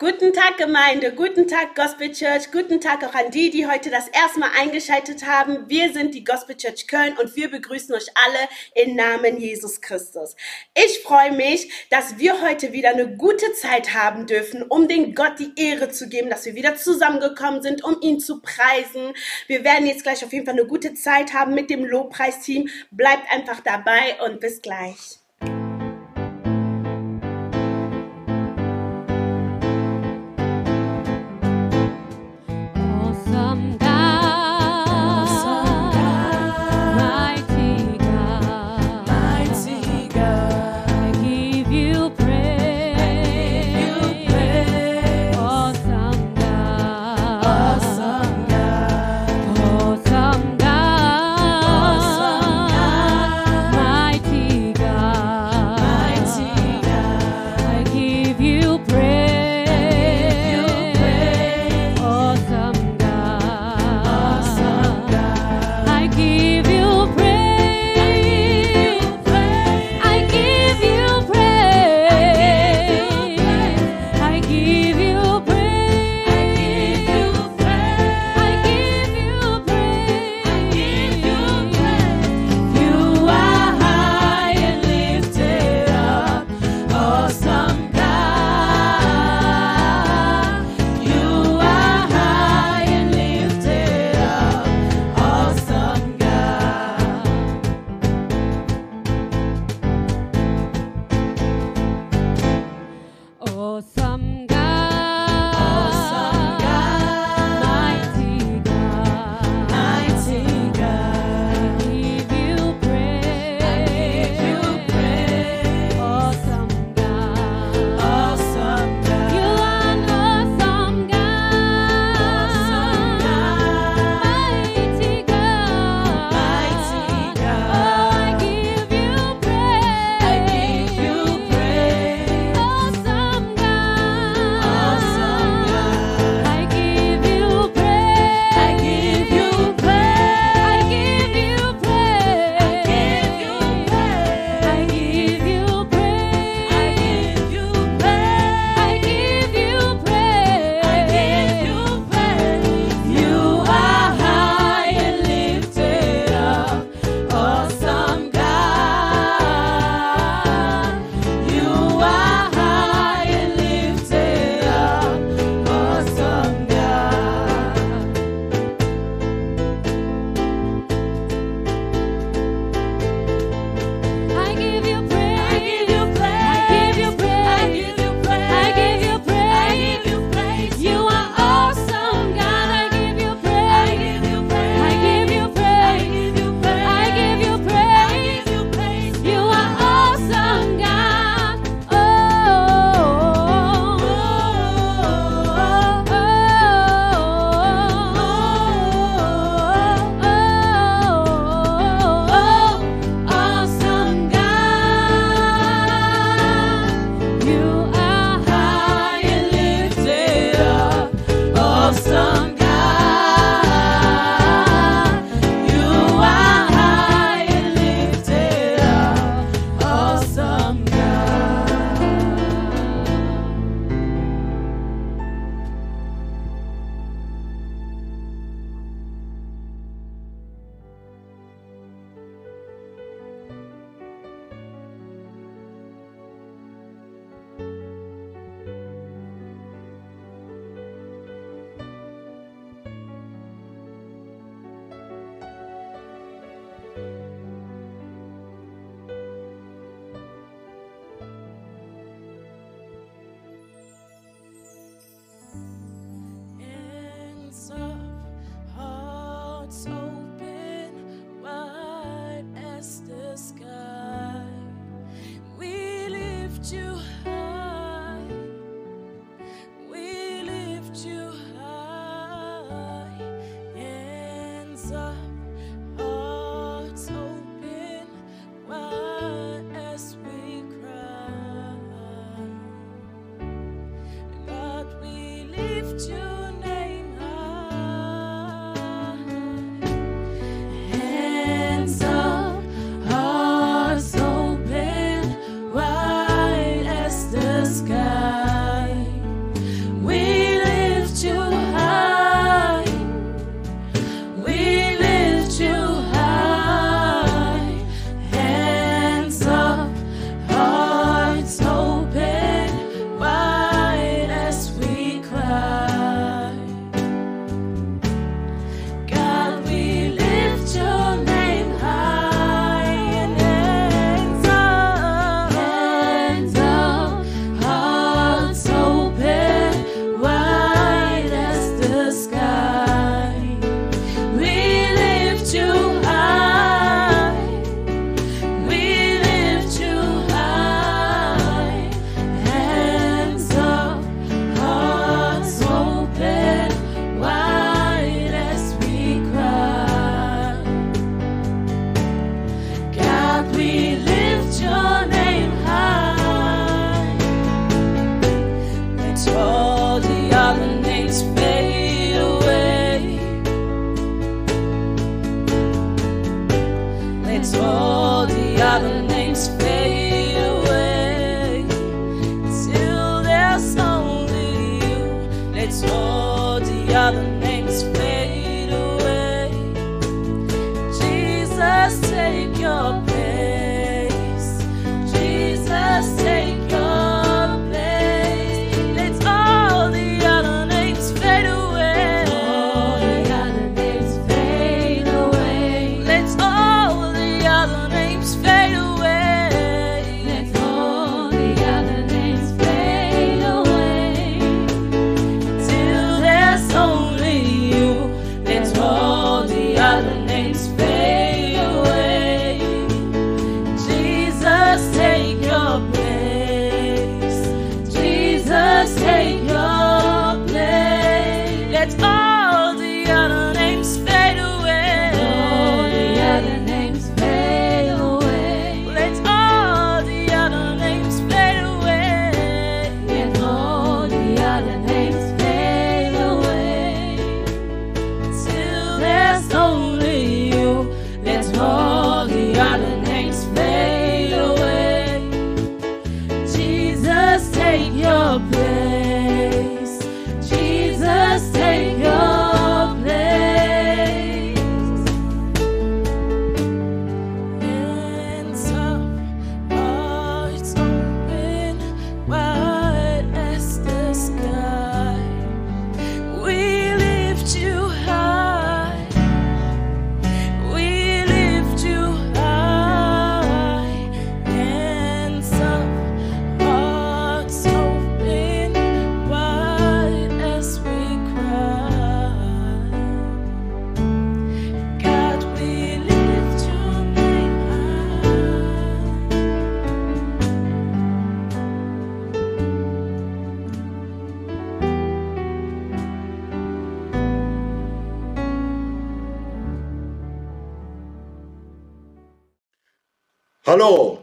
Guten Tag Gemeinde, guten Tag Gospel Church, guten Tag auch an die, die heute das erste Mal eingeschaltet haben. Wir sind die Gospel Church Köln und wir begrüßen euch alle im Namen Jesus Christus. Ich freue mich, dass wir heute wieder eine gute Zeit haben dürfen, um den Gott die Ehre zu geben, dass wir wieder zusammengekommen sind, um ihn zu preisen. Wir werden jetzt gleich auf jeden Fall eine gute Zeit haben mit dem Lobpreisteam. Bleibt einfach dabei und bis gleich.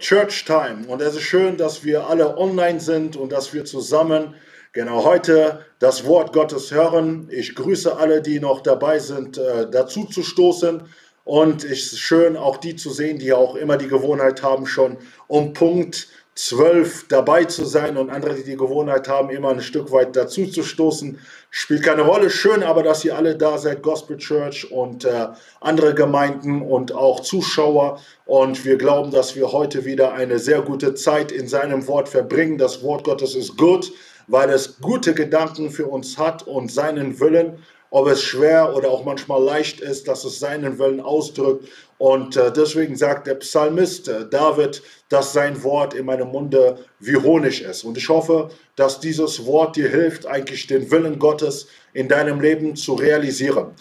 Church Time. Und es ist schön, dass wir alle online sind und dass wir zusammen genau heute das Wort Gottes hören. Ich grüße alle, die noch dabei sind, äh, dazu zu stoßen. Und es ist schön, auch die zu sehen, die auch immer die Gewohnheit haben, schon um Punkt 12 dabei zu sein und andere, die die Gewohnheit haben, immer ein Stück weit dazu zu stoßen, spielt keine Rolle. Schön aber, dass ihr alle da seid, Gospel Church und äh, andere Gemeinden und auch Zuschauer. Und wir glauben, dass wir heute wieder eine sehr gute Zeit in seinem Wort verbringen. Das Wort Gottes ist gut, weil es gute Gedanken für uns hat und seinen Willen ob es schwer oder auch manchmal leicht ist, dass es seinen Willen ausdrückt. Und äh, deswegen sagt der Psalmist äh, David, dass sein Wort in meinem Munde wie Honig ist. Und ich hoffe, dass dieses Wort dir hilft, eigentlich den Willen Gottes in deinem Leben zu realisieren.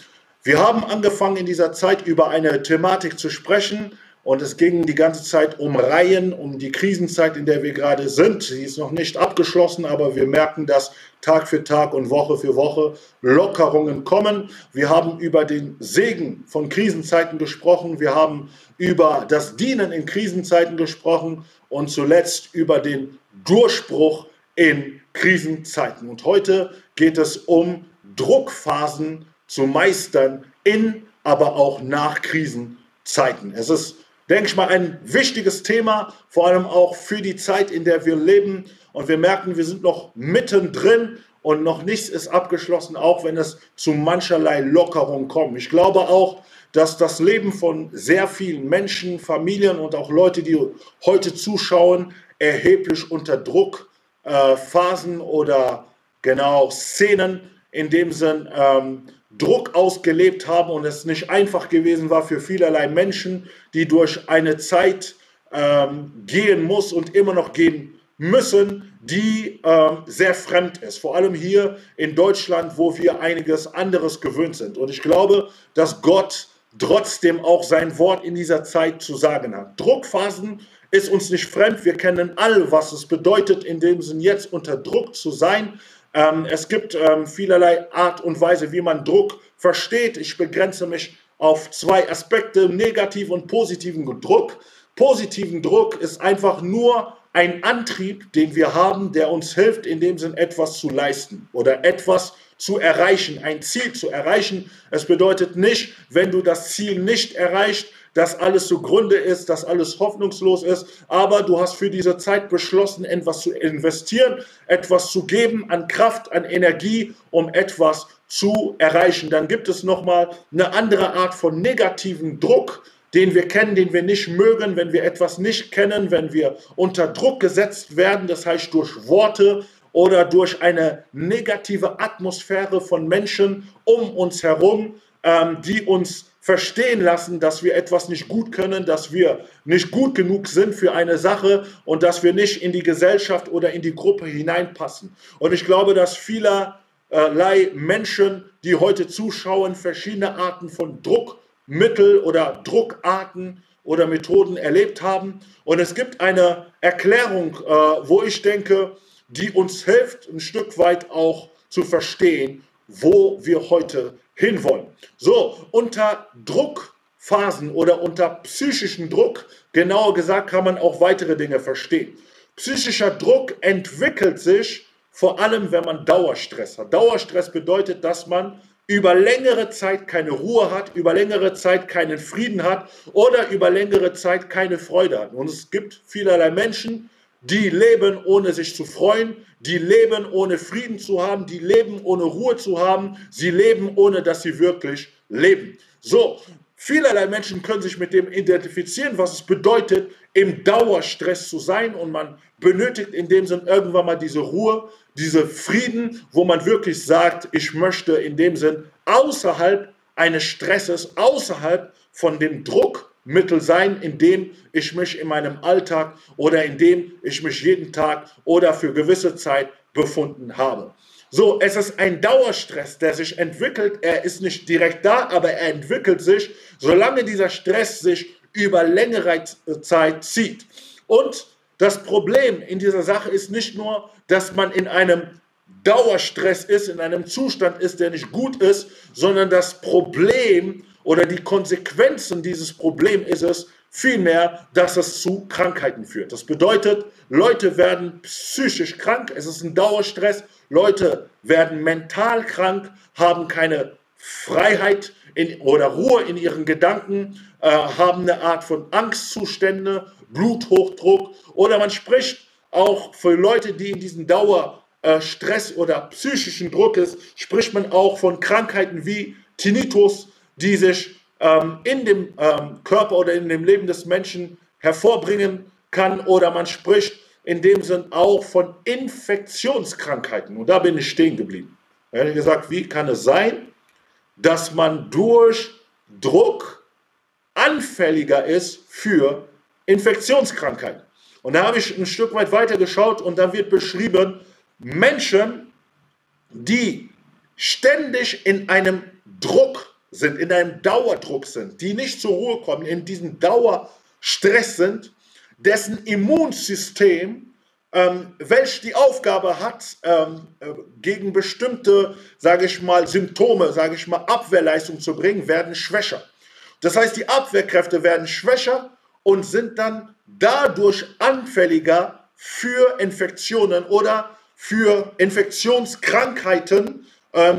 Wir haben angefangen in dieser Zeit über eine Thematik zu sprechen, und es ging die ganze Zeit um Reihen, um die Krisenzeit, in der wir gerade sind. Sie ist noch nicht abgeschlossen, aber wir merken, dass Tag für Tag und Woche für Woche Lockerungen kommen. Wir haben über den Segen von Krisenzeiten gesprochen. Wir haben über das Dienen in Krisenzeiten gesprochen und zuletzt über den Durchbruch in Krisenzeiten. Und heute geht es um Druckphasen zu meistern in, aber auch nach Krisenzeiten. Es ist denke ich mal, ein wichtiges Thema, vor allem auch für die Zeit, in der wir leben. Und wir merken, wir sind noch mittendrin und noch nichts ist abgeschlossen, auch wenn es zu mancherlei Lockerung kommt. Ich glaube auch, dass das Leben von sehr vielen Menschen, Familien und auch Leute, die heute zuschauen, erheblich unter Druck, äh, Phasen oder genau Szenen in dem Sinn ähm, Druck ausgelebt haben und es nicht einfach gewesen war für vielerlei Menschen, die durch eine Zeit ähm, gehen muss und immer noch gehen müssen, die ähm, sehr fremd ist. Vor allem hier in Deutschland, wo wir einiges anderes gewöhnt sind. Und ich glaube, dass Gott trotzdem auch sein Wort in dieser Zeit zu sagen hat. Druckphasen ist uns nicht fremd. Wir kennen alle, was es bedeutet, in dem Sinn jetzt unter Druck zu sein. Ähm, es gibt ähm, vielerlei Art und Weise, wie man Druck versteht. Ich begrenze mich auf zwei Aspekte, negativen und positiven Druck. Positiven Druck ist einfach nur ein Antrieb, den wir haben, der uns hilft, in dem Sinn etwas zu leisten oder etwas zu erreichen, ein Ziel zu erreichen. Es bedeutet nicht, wenn du das Ziel nicht erreicht, dass alles zugrunde ist, dass alles hoffnungslos ist, aber du hast für diese Zeit beschlossen, etwas zu investieren, etwas zu geben an Kraft, an Energie, um etwas zu erreichen. Dann gibt es nochmal eine andere Art von negativen Druck, den wir kennen, den wir nicht mögen, wenn wir etwas nicht kennen, wenn wir unter Druck gesetzt werden, das heißt durch Worte oder durch eine negative Atmosphäre von Menschen um uns herum, ähm, die uns verstehen lassen, dass wir etwas nicht gut können, dass wir nicht gut genug sind für eine Sache und dass wir nicht in die Gesellschaft oder in die Gruppe hineinpassen. Und ich glaube, dass vielerlei Menschen, die heute zuschauen, verschiedene Arten von Druckmittel oder Druckarten oder Methoden erlebt haben. Und es gibt eine Erklärung, äh, wo ich denke, die uns hilft, ein Stück weit auch zu verstehen, wo wir heute hinwollen. So, unter Druckphasen oder unter psychischen Druck, genauer gesagt, kann man auch weitere Dinge verstehen. Psychischer Druck entwickelt sich vor allem, wenn man Dauerstress hat. Dauerstress bedeutet, dass man über längere Zeit keine Ruhe hat, über längere Zeit keinen Frieden hat oder über längere Zeit keine Freude hat. Und es gibt vielerlei Menschen, die leben ohne sich zu freuen, die leben ohne Frieden zu haben, die leben ohne Ruhe zu haben, sie leben ohne dass sie wirklich leben. So, vielerlei Menschen können sich mit dem identifizieren, was es bedeutet, im Dauerstress zu sein und man benötigt in dem Sinn irgendwann mal diese Ruhe, diese Frieden, wo man wirklich sagt, ich möchte in dem Sinn außerhalb eines Stresses, außerhalb von dem Druckmittel sein, in dem ich mich in meinem Alltag oder in dem ich mich jeden Tag oder für gewisse Zeit befunden habe. So, es ist ein Dauerstress, der sich entwickelt. Er ist nicht direkt da, aber er entwickelt sich, solange dieser Stress sich über längere Zeit zieht. Und das Problem in dieser Sache ist nicht nur, dass man in einem Dauerstress ist, in einem Zustand ist, der nicht gut ist, sondern das Problem oder die Konsequenzen dieses Problems ist es vielmehr, dass es zu Krankheiten führt. Das bedeutet, Leute werden psychisch krank, es ist ein Dauerstress, Leute werden mental krank, haben keine Freiheit in, oder Ruhe in ihren Gedanken, äh, haben eine Art von Angstzustände, Bluthochdruck oder man spricht auch für Leute, die in diesem Dauerstress oder psychischen Druck ist, spricht man auch von Krankheiten wie Tinnitus, die sich ähm, in dem ähm, Körper oder in dem Leben des Menschen hervorbringen kann oder man spricht in dem Sinn auch von Infektionskrankheiten. Und da bin ich stehen geblieben. Er hat gesagt, wie kann es sein, dass man durch Druck anfälliger ist für Infektionskrankheiten? Und da habe ich ein Stück weit weiter geschaut und da wird beschrieben, Menschen, die ständig in einem Druck sind, in einem Dauerdruck sind, die nicht zur Ruhe kommen, in diesem Dauerstress sind, dessen Immunsystem, ähm, welch die Aufgabe hat, ähm, äh, gegen bestimmte, sage ich mal, Symptome, sage ich mal, Abwehrleistung zu bringen, werden schwächer. Das heißt, die Abwehrkräfte werden schwächer und sind dann dadurch anfälliger für Infektionen oder für Infektionskrankheiten,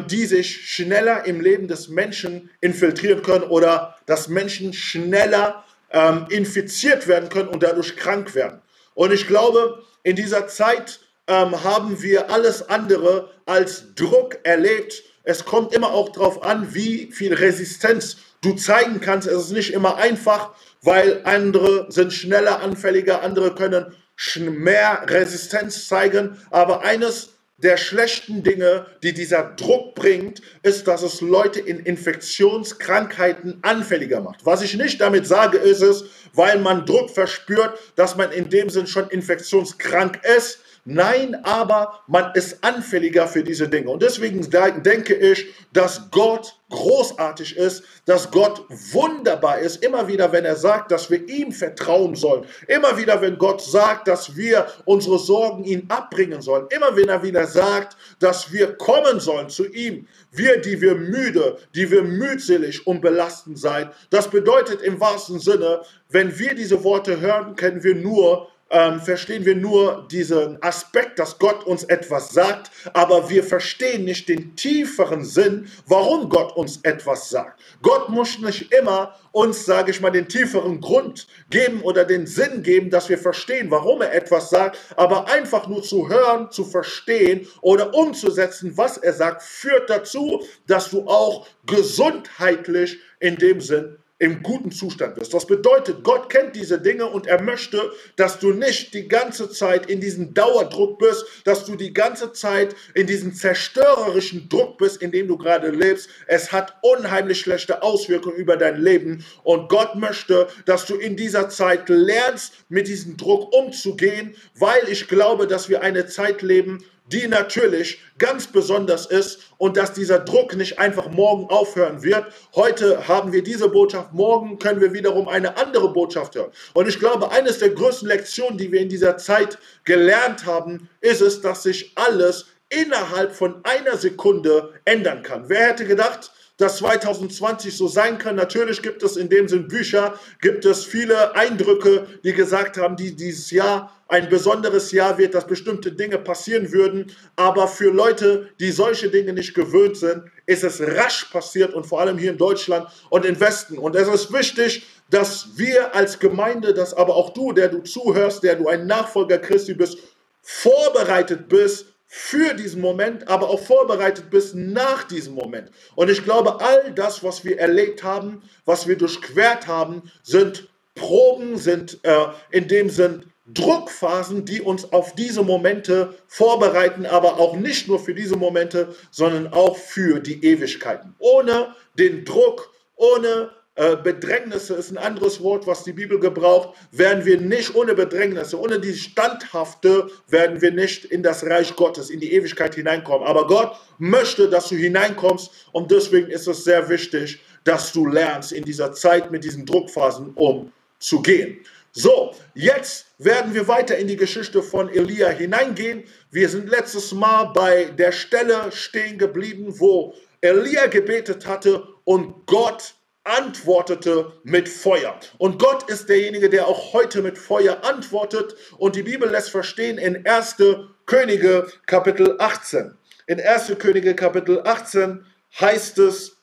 die sich schneller im Leben des Menschen infiltrieren können oder dass Menschen schneller ähm, infiziert werden können und dadurch krank werden. Und ich glaube, in dieser Zeit ähm, haben wir alles andere als Druck erlebt. Es kommt immer auch darauf an, wie viel Resistenz du zeigen kannst. Es ist nicht immer einfach, weil andere sind schneller anfälliger, andere können mehr Resistenz zeigen. Aber eines der schlechten Dinge, die dieser Druck bringt, ist, dass es Leute in Infektionskrankheiten anfälliger macht. Was ich nicht damit sage, ist es, weil man Druck verspürt, dass man in dem Sinn schon infektionskrank ist, Nein, aber man ist anfälliger für diese Dinge. Und deswegen denke ich, dass Gott großartig ist, dass Gott wunderbar ist. Immer wieder, wenn er sagt, dass wir ihm vertrauen sollen. Immer wieder, wenn Gott sagt, dass wir unsere Sorgen ihm abbringen sollen. Immer wenn er wieder sagt, dass wir kommen sollen zu ihm. Wir, die wir müde, die wir mühselig und belastend seid. Das bedeutet im wahrsten Sinne, wenn wir diese Worte hören, können wir nur ähm, verstehen wir nur diesen Aspekt, dass Gott uns etwas sagt, aber wir verstehen nicht den tieferen Sinn, warum Gott uns etwas sagt. Gott muss nicht immer uns, sage ich mal, den tieferen Grund geben oder den Sinn geben, dass wir verstehen, warum er etwas sagt, aber einfach nur zu hören, zu verstehen oder umzusetzen, was er sagt, führt dazu, dass du auch gesundheitlich in dem Sinn im guten Zustand bist. Das bedeutet, Gott kennt diese Dinge und er möchte, dass du nicht die ganze Zeit in diesem Dauerdruck bist, dass du die ganze Zeit in diesem zerstörerischen Druck bist, in dem du gerade lebst. Es hat unheimlich schlechte Auswirkungen über dein Leben und Gott möchte, dass du in dieser Zeit lernst, mit diesem Druck umzugehen, weil ich glaube, dass wir eine Zeit leben, die natürlich ganz besonders ist und dass dieser Druck nicht einfach morgen aufhören wird. Heute haben wir diese Botschaft, morgen können wir wiederum eine andere Botschaft hören. Und ich glaube, eines der größten Lektionen, die wir in dieser Zeit gelernt haben, ist es, dass sich alles innerhalb von einer Sekunde ändern kann. Wer hätte gedacht, dass 2020 so sein kann. Natürlich gibt es in dem Sinn Bücher, gibt es viele Eindrücke, die gesagt haben, die dieses Jahr ein besonderes Jahr wird, dass bestimmte Dinge passieren würden. Aber für Leute, die solche Dinge nicht gewöhnt sind, ist es rasch passiert und vor allem hier in Deutschland und im Westen. Und es ist wichtig, dass wir als Gemeinde, dass aber auch du, der du zuhörst, der du ein Nachfolger Christi bist, vorbereitet bist für diesen Moment, aber auch vorbereitet bist nach diesem Moment. Und ich glaube, all das, was wir erlebt haben, was wir durchquert haben, sind Proben, sind äh, in dem Sinn Druckphasen, die uns auf diese Momente vorbereiten, aber auch nicht nur für diese Momente, sondern auch für die Ewigkeiten. Ohne den Druck, ohne äh, Bedrängnisse ist ein anderes Wort, was die Bibel gebraucht, werden wir nicht ohne Bedrängnisse, ohne die Standhafte, werden wir nicht in das Reich Gottes, in die Ewigkeit hineinkommen. Aber Gott möchte, dass du hineinkommst und deswegen ist es sehr wichtig, dass du lernst, in dieser Zeit mit diesen Druckphasen umzugehen. So, jetzt werden wir weiter in die Geschichte von Elia hineingehen. Wir sind letztes Mal bei der Stelle stehen geblieben, wo Elia gebetet hatte und Gott antwortete mit Feuer. Und Gott ist derjenige, der auch heute mit Feuer antwortet. Und die Bibel lässt verstehen in 1. Könige Kapitel 18. In 1. Könige Kapitel 18 heißt es,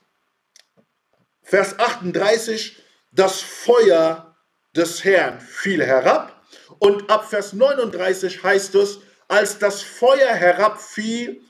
Vers 38, das Feuer des Herrn fiel herab. Und ab Vers 39 heißt es, als das Feuer herabfiel,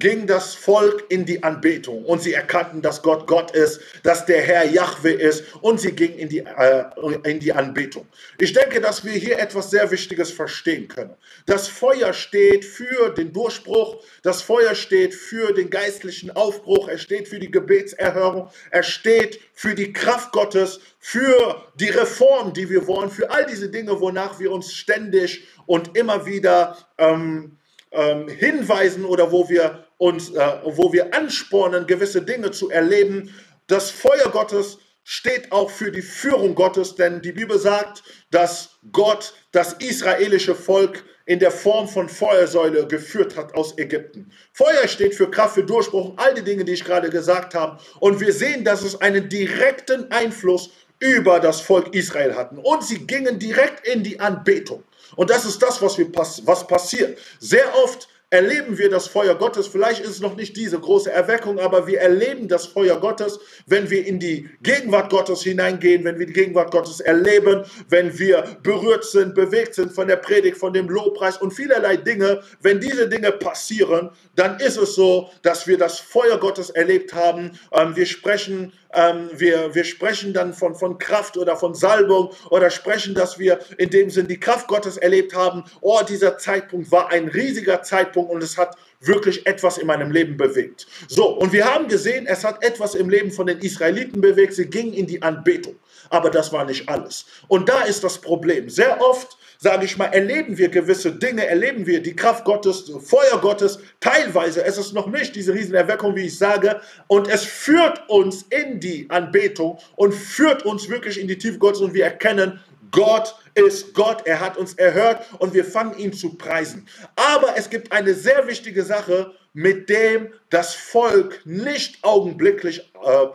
ging das Volk in die Anbetung und sie erkannten, dass Gott Gott ist, dass der Herr Jahwe ist und sie gingen in die, äh, in die Anbetung. Ich denke, dass wir hier etwas sehr Wichtiges verstehen können. Das Feuer steht für den Durchbruch, das Feuer steht für den geistlichen Aufbruch, es steht für die Gebetserhörung, es steht für die Kraft Gottes, für die Reform, die wir wollen, für all diese Dinge, wonach wir uns ständig und immer wieder ähm, ähm, hinweisen oder wo wir uns, äh, wo wir anspornen, gewisse Dinge zu erleben. Das Feuer Gottes steht auch für die Führung Gottes, denn die Bibel sagt, dass Gott das israelische Volk in der Form von Feuersäule geführt hat aus Ägypten. Feuer steht für Kraft, für Durchbruch, all die Dinge, die ich gerade gesagt habe. Und wir sehen, dass es einen direkten Einfluss über das Volk Israel hatten. Und sie gingen direkt in die Anbetung. Und das ist das, was, wir, was passiert. Sehr oft erleben wir das Feuer Gottes. Vielleicht ist es noch nicht diese große Erweckung, aber wir erleben das Feuer Gottes, wenn wir in die Gegenwart Gottes hineingehen, wenn wir die Gegenwart Gottes erleben, wenn wir berührt sind, bewegt sind von der Predigt, von dem Lobpreis und vielerlei Dinge. Wenn diese Dinge passieren, dann ist es so, dass wir das Feuer Gottes erlebt haben. Ähm, wir sprechen ähm, wir, wir sprechen dann von, von Kraft oder von Salbung oder sprechen, dass wir in dem Sinn die Kraft Gottes erlebt haben. Oh, dieser Zeitpunkt war ein riesiger Zeitpunkt und es hat wirklich etwas in meinem Leben bewegt. So, und wir haben gesehen, es hat etwas im Leben von den Israeliten bewegt. Sie gingen in die Anbetung. Aber das war nicht alles. Und da ist das Problem. Sehr oft sage ich mal, erleben wir gewisse Dinge, erleben wir die Kraft Gottes, Feuer Gottes, teilweise. Es ist noch nicht diese Riesenerweckung, wie ich sage, und es führt uns in die Anbetung und führt uns wirklich in die Tiefe Gottes und wir erkennen, Gott ist Gott, er hat uns erhört und wir fangen ihn zu preisen. Aber es gibt eine sehr wichtige Sache, mit dem das Volk nicht augenblicklich äh,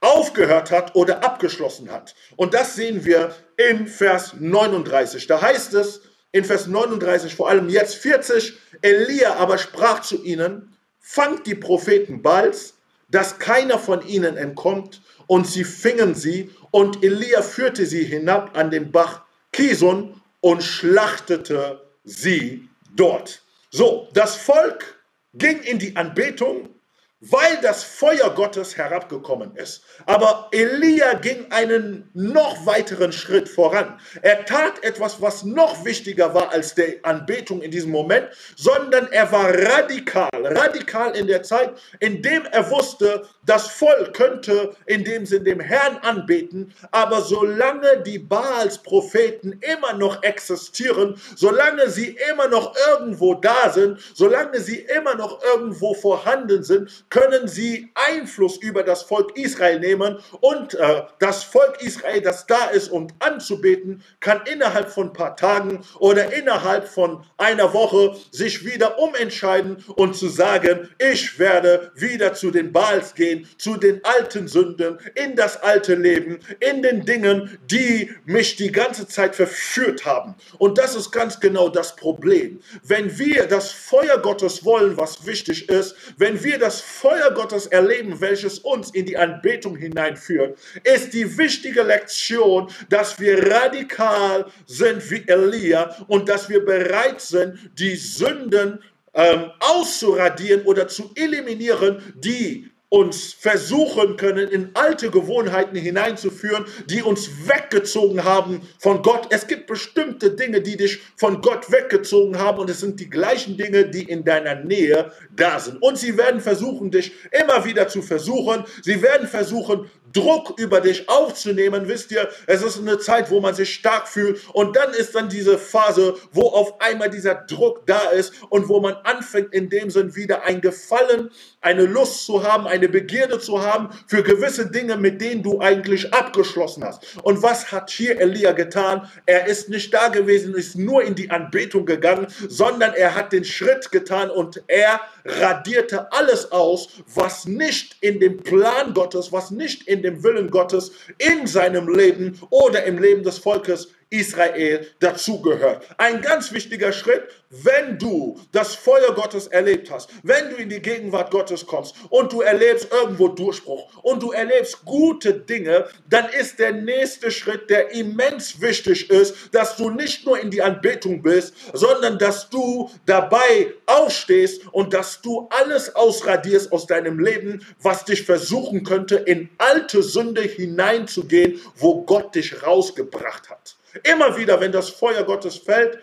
aufgehört hat oder abgeschlossen hat. Und das sehen wir in Vers 39. Da heißt es in Vers 39, vor allem jetzt 40, Elia aber sprach zu ihnen, fangt die Propheten bald, dass keiner von ihnen entkommt, und sie fingen sie, und Elia führte sie hinab an den Bach Kison und schlachtete sie dort. So, das Volk ging in die Anbetung weil das Feuer Gottes herabgekommen ist. Aber Elia ging einen noch weiteren Schritt voran. Er tat etwas, was noch wichtiger war als die Anbetung in diesem Moment, sondern er war radikal, radikal in der Zeit, in dem er wusste, das Volk könnte in dem Sinn dem Herrn anbeten, aber solange die Baals-Propheten immer noch existieren, solange sie immer noch irgendwo da sind, solange sie immer noch irgendwo vorhanden sind, können sie Einfluss über das Volk Israel nehmen und äh, das Volk Israel, das da ist, um anzubeten, kann innerhalb von ein paar Tagen oder innerhalb von einer Woche sich wieder umentscheiden und zu sagen, ich werde wieder zu den Baals gehen, zu den alten Sünden, in das alte Leben, in den Dingen, die mich die ganze Zeit verführt haben. Und das ist ganz genau das Problem. Wenn wir das Feuer Gottes wollen, was wichtig ist, wenn wir das Feuer Gottes erleben, welches uns in die Anbetung hineinführt, ist die wichtige Lektion, dass wir radikal sind wie Elia und dass wir bereit sind, die Sünden ähm, auszuradieren oder zu eliminieren, die uns versuchen können, in alte Gewohnheiten hineinzuführen, die uns weggezogen haben von Gott. Es gibt bestimmte Dinge, die dich von Gott weggezogen haben und es sind die gleichen Dinge, die in deiner Nähe da sind. Und sie werden versuchen, dich immer wieder zu versuchen. Sie werden versuchen, Druck über dich aufzunehmen. Wisst ihr, es ist eine Zeit, wo man sich stark fühlt und dann ist dann diese Phase, wo auf einmal dieser Druck da ist und wo man anfängt, in dem Sinn wieder ein Gefallen, eine Lust zu haben, eine Begierde zu haben für gewisse Dinge, mit denen du eigentlich abgeschlossen hast. Und was hat hier Elia getan? Er ist nicht da gewesen, ist nur in die Anbetung gegangen, sondern er hat den Schritt getan und er radierte alles aus, was nicht in dem Plan Gottes, was nicht in dem Willen Gottes in seinem Leben oder im Leben des Volkes Israel dazugehört. Ein ganz wichtiger Schritt, wenn du das Feuer Gottes erlebt hast, wenn du in die Gegenwart Gottes kommst und du erlebst irgendwo Durchbruch und du erlebst gute Dinge, dann ist der nächste Schritt, der immens wichtig ist, dass du nicht nur in die Anbetung bist, sondern dass du dabei aufstehst und dass du alles ausradierst aus deinem Leben, was dich versuchen könnte, in alte Sünde hineinzugehen, wo Gott dich rausgebracht hat. Immer wieder, wenn das Feuer Gottes fällt,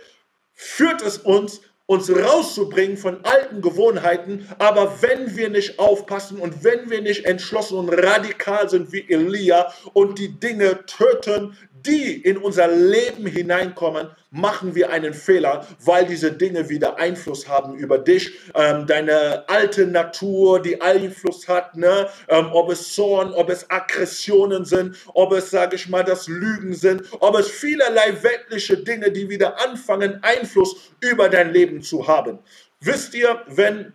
führt es uns, uns rauszubringen von alten Gewohnheiten. Aber wenn wir nicht aufpassen und wenn wir nicht entschlossen und radikal sind wie Elia und die Dinge töten, die in unser Leben hineinkommen, machen wir einen Fehler, weil diese Dinge wieder Einfluss haben über dich, ähm, deine alte Natur, die Einfluss hat, ne? ähm, ob es Zorn, ob es Aggressionen sind, ob es, sage ich mal, das Lügen sind, ob es vielerlei weltliche Dinge, die wieder anfangen, Einfluss über dein Leben zu haben. Wisst ihr, wenn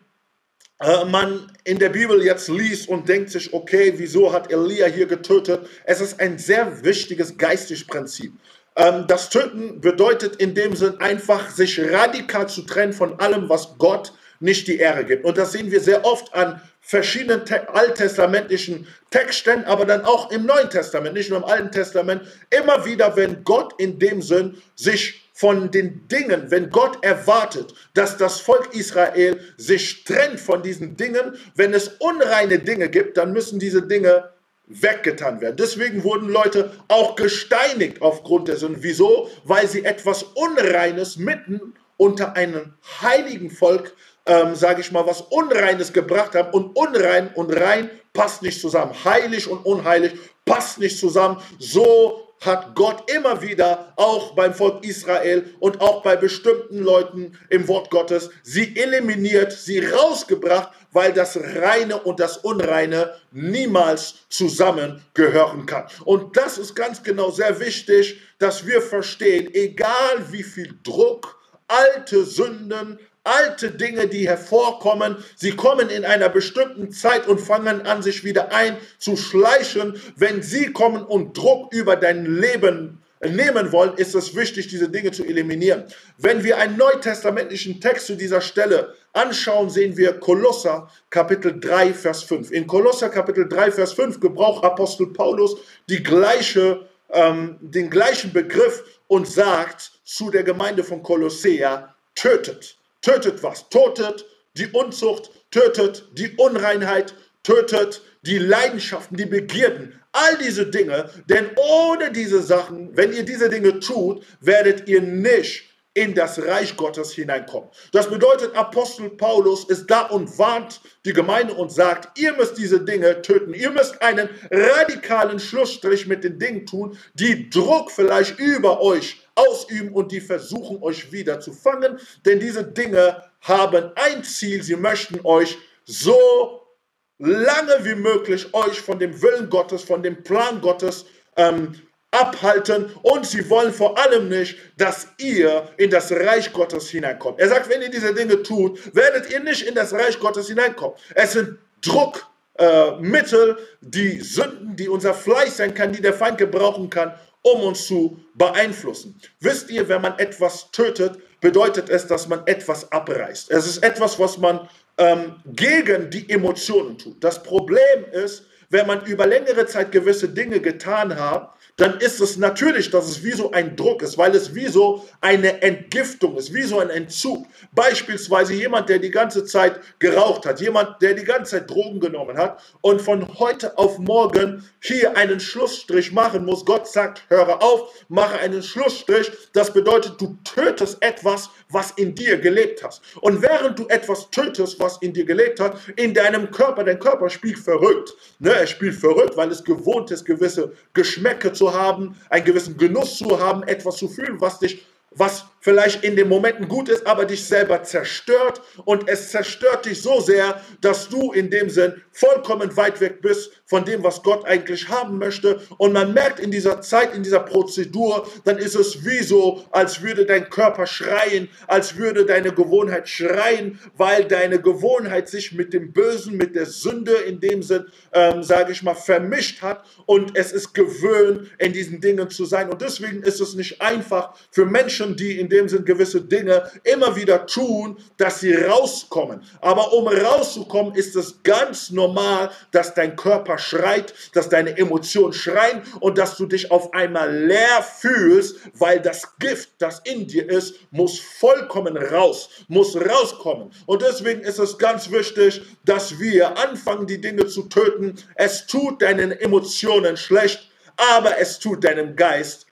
äh, man in der Bibel jetzt liest und denkt sich, okay, wieso hat Elia hier getötet? Es ist ein sehr wichtiges geistiges Prinzip. Ähm, das Töten bedeutet in dem Sinn einfach, sich radikal zu trennen von allem, was Gott nicht die Ehre gibt. Und das sehen wir sehr oft an verschiedenen alttestamentlichen Texten, aber dann auch im Neuen Testament, nicht nur im Alten Testament, immer wieder, wenn Gott in dem Sinn sich von den Dingen, wenn Gott erwartet, dass das Volk Israel sich trennt von diesen Dingen, wenn es unreine Dinge gibt, dann müssen diese Dinge weggetan werden. Deswegen wurden Leute auch gesteinigt aufgrund der Sünde. Wieso? Weil sie etwas Unreines mitten unter einem heiligen Volk, ähm, sage ich mal, was Unreines gebracht haben. Und unrein und rein passt nicht zusammen. Heilig und unheilig passt nicht zusammen. So hat Gott immer wieder auch beim Volk Israel und auch bei bestimmten Leuten im Wort Gottes sie eliminiert, sie rausgebracht, weil das Reine und das Unreine niemals zusammengehören kann. Und das ist ganz genau sehr wichtig, dass wir verstehen, egal wie viel Druck, alte Sünden, alte Dinge, die hervorkommen. Sie kommen in einer bestimmten Zeit und fangen an, sich wieder einzuschleichen. Wenn sie kommen und Druck über dein Leben nehmen wollen, ist es wichtig, diese Dinge zu eliminieren. Wenn wir einen neutestamentlichen Text zu dieser Stelle anschauen, sehen wir Kolosser Kapitel 3, Vers 5. In Kolosser Kapitel 3, Vers 5 gebraucht Apostel Paulus die gleiche, ähm, den gleichen Begriff und sagt zu der Gemeinde von Kolossea, tötet tötet was? Tötet die Unzucht, tötet die Unreinheit, tötet die Leidenschaften, die Begierden, all diese Dinge. Denn ohne diese Sachen, wenn ihr diese Dinge tut, werdet ihr nicht in das Reich Gottes hineinkommen. Das bedeutet, Apostel Paulus ist da und warnt die Gemeinde und sagt, ihr müsst diese Dinge töten. Ihr müsst einen radikalen Schlussstrich mit den Dingen tun, die Druck vielleicht über euch ausüben und die versuchen euch wieder zu fangen, denn diese Dinge haben ein Ziel, sie möchten euch so lange wie möglich euch von dem Willen Gottes, von dem Plan Gottes ähm, abhalten und sie wollen vor allem nicht, dass ihr in das Reich Gottes hineinkommt. Er sagt, wenn ihr diese Dinge tut, werdet ihr nicht in das Reich Gottes hineinkommen. Es sind Druckmittel, äh, die Sünden, die unser Fleisch sein kann, die der Feind gebrauchen kann, um uns zu beeinflussen. Wisst ihr, wenn man etwas tötet, bedeutet es, dass man etwas abreißt. Es ist etwas, was man ähm, gegen die Emotionen tut. Das Problem ist, wenn man über längere Zeit gewisse Dinge getan hat, dann ist es natürlich, dass es wie so ein Druck ist, weil es wie so eine Entgiftung ist, wie so ein Entzug. Beispielsweise jemand, der die ganze Zeit geraucht hat, jemand, der die ganze Zeit Drogen genommen hat und von heute auf morgen hier einen Schlussstrich machen muss. Gott sagt, höre auf, mache einen Schlussstrich. Das bedeutet, du tötest etwas, was in dir gelebt hast. Und während du etwas tötest, was in dir gelebt hat, in deinem Körper, dein Körper spielt verrückt. Ne, er spielt verrückt, weil es gewohnt ist, gewisse Geschmäcke zu haben, einen gewissen Genuss zu haben, etwas zu fühlen, was dich was vielleicht in den Momenten gut ist, aber dich selber zerstört. Und es zerstört dich so sehr, dass du in dem Sinn vollkommen weit weg bist von dem, was Gott eigentlich haben möchte. Und man merkt in dieser Zeit, in dieser Prozedur, dann ist es wie so, als würde dein Körper schreien, als würde deine Gewohnheit schreien, weil deine Gewohnheit sich mit dem Bösen, mit der Sünde in dem Sinn, ähm, sage ich mal, vermischt hat. Und es ist gewöhnt, in diesen Dingen zu sein. Und deswegen ist es nicht einfach für Menschen, die in dem Sinn gewisse Dinge immer wieder tun, dass sie rauskommen. Aber um rauszukommen, ist es ganz normal, dass dein Körper schreit, dass deine Emotionen schreien und dass du dich auf einmal leer fühlst, weil das Gift, das in dir ist, muss vollkommen raus, muss rauskommen. Und deswegen ist es ganz wichtig, dass wir anfangen, die Dinge zu töten. Es tut deinen Emotionen schlecht, aber es tut deinem Geist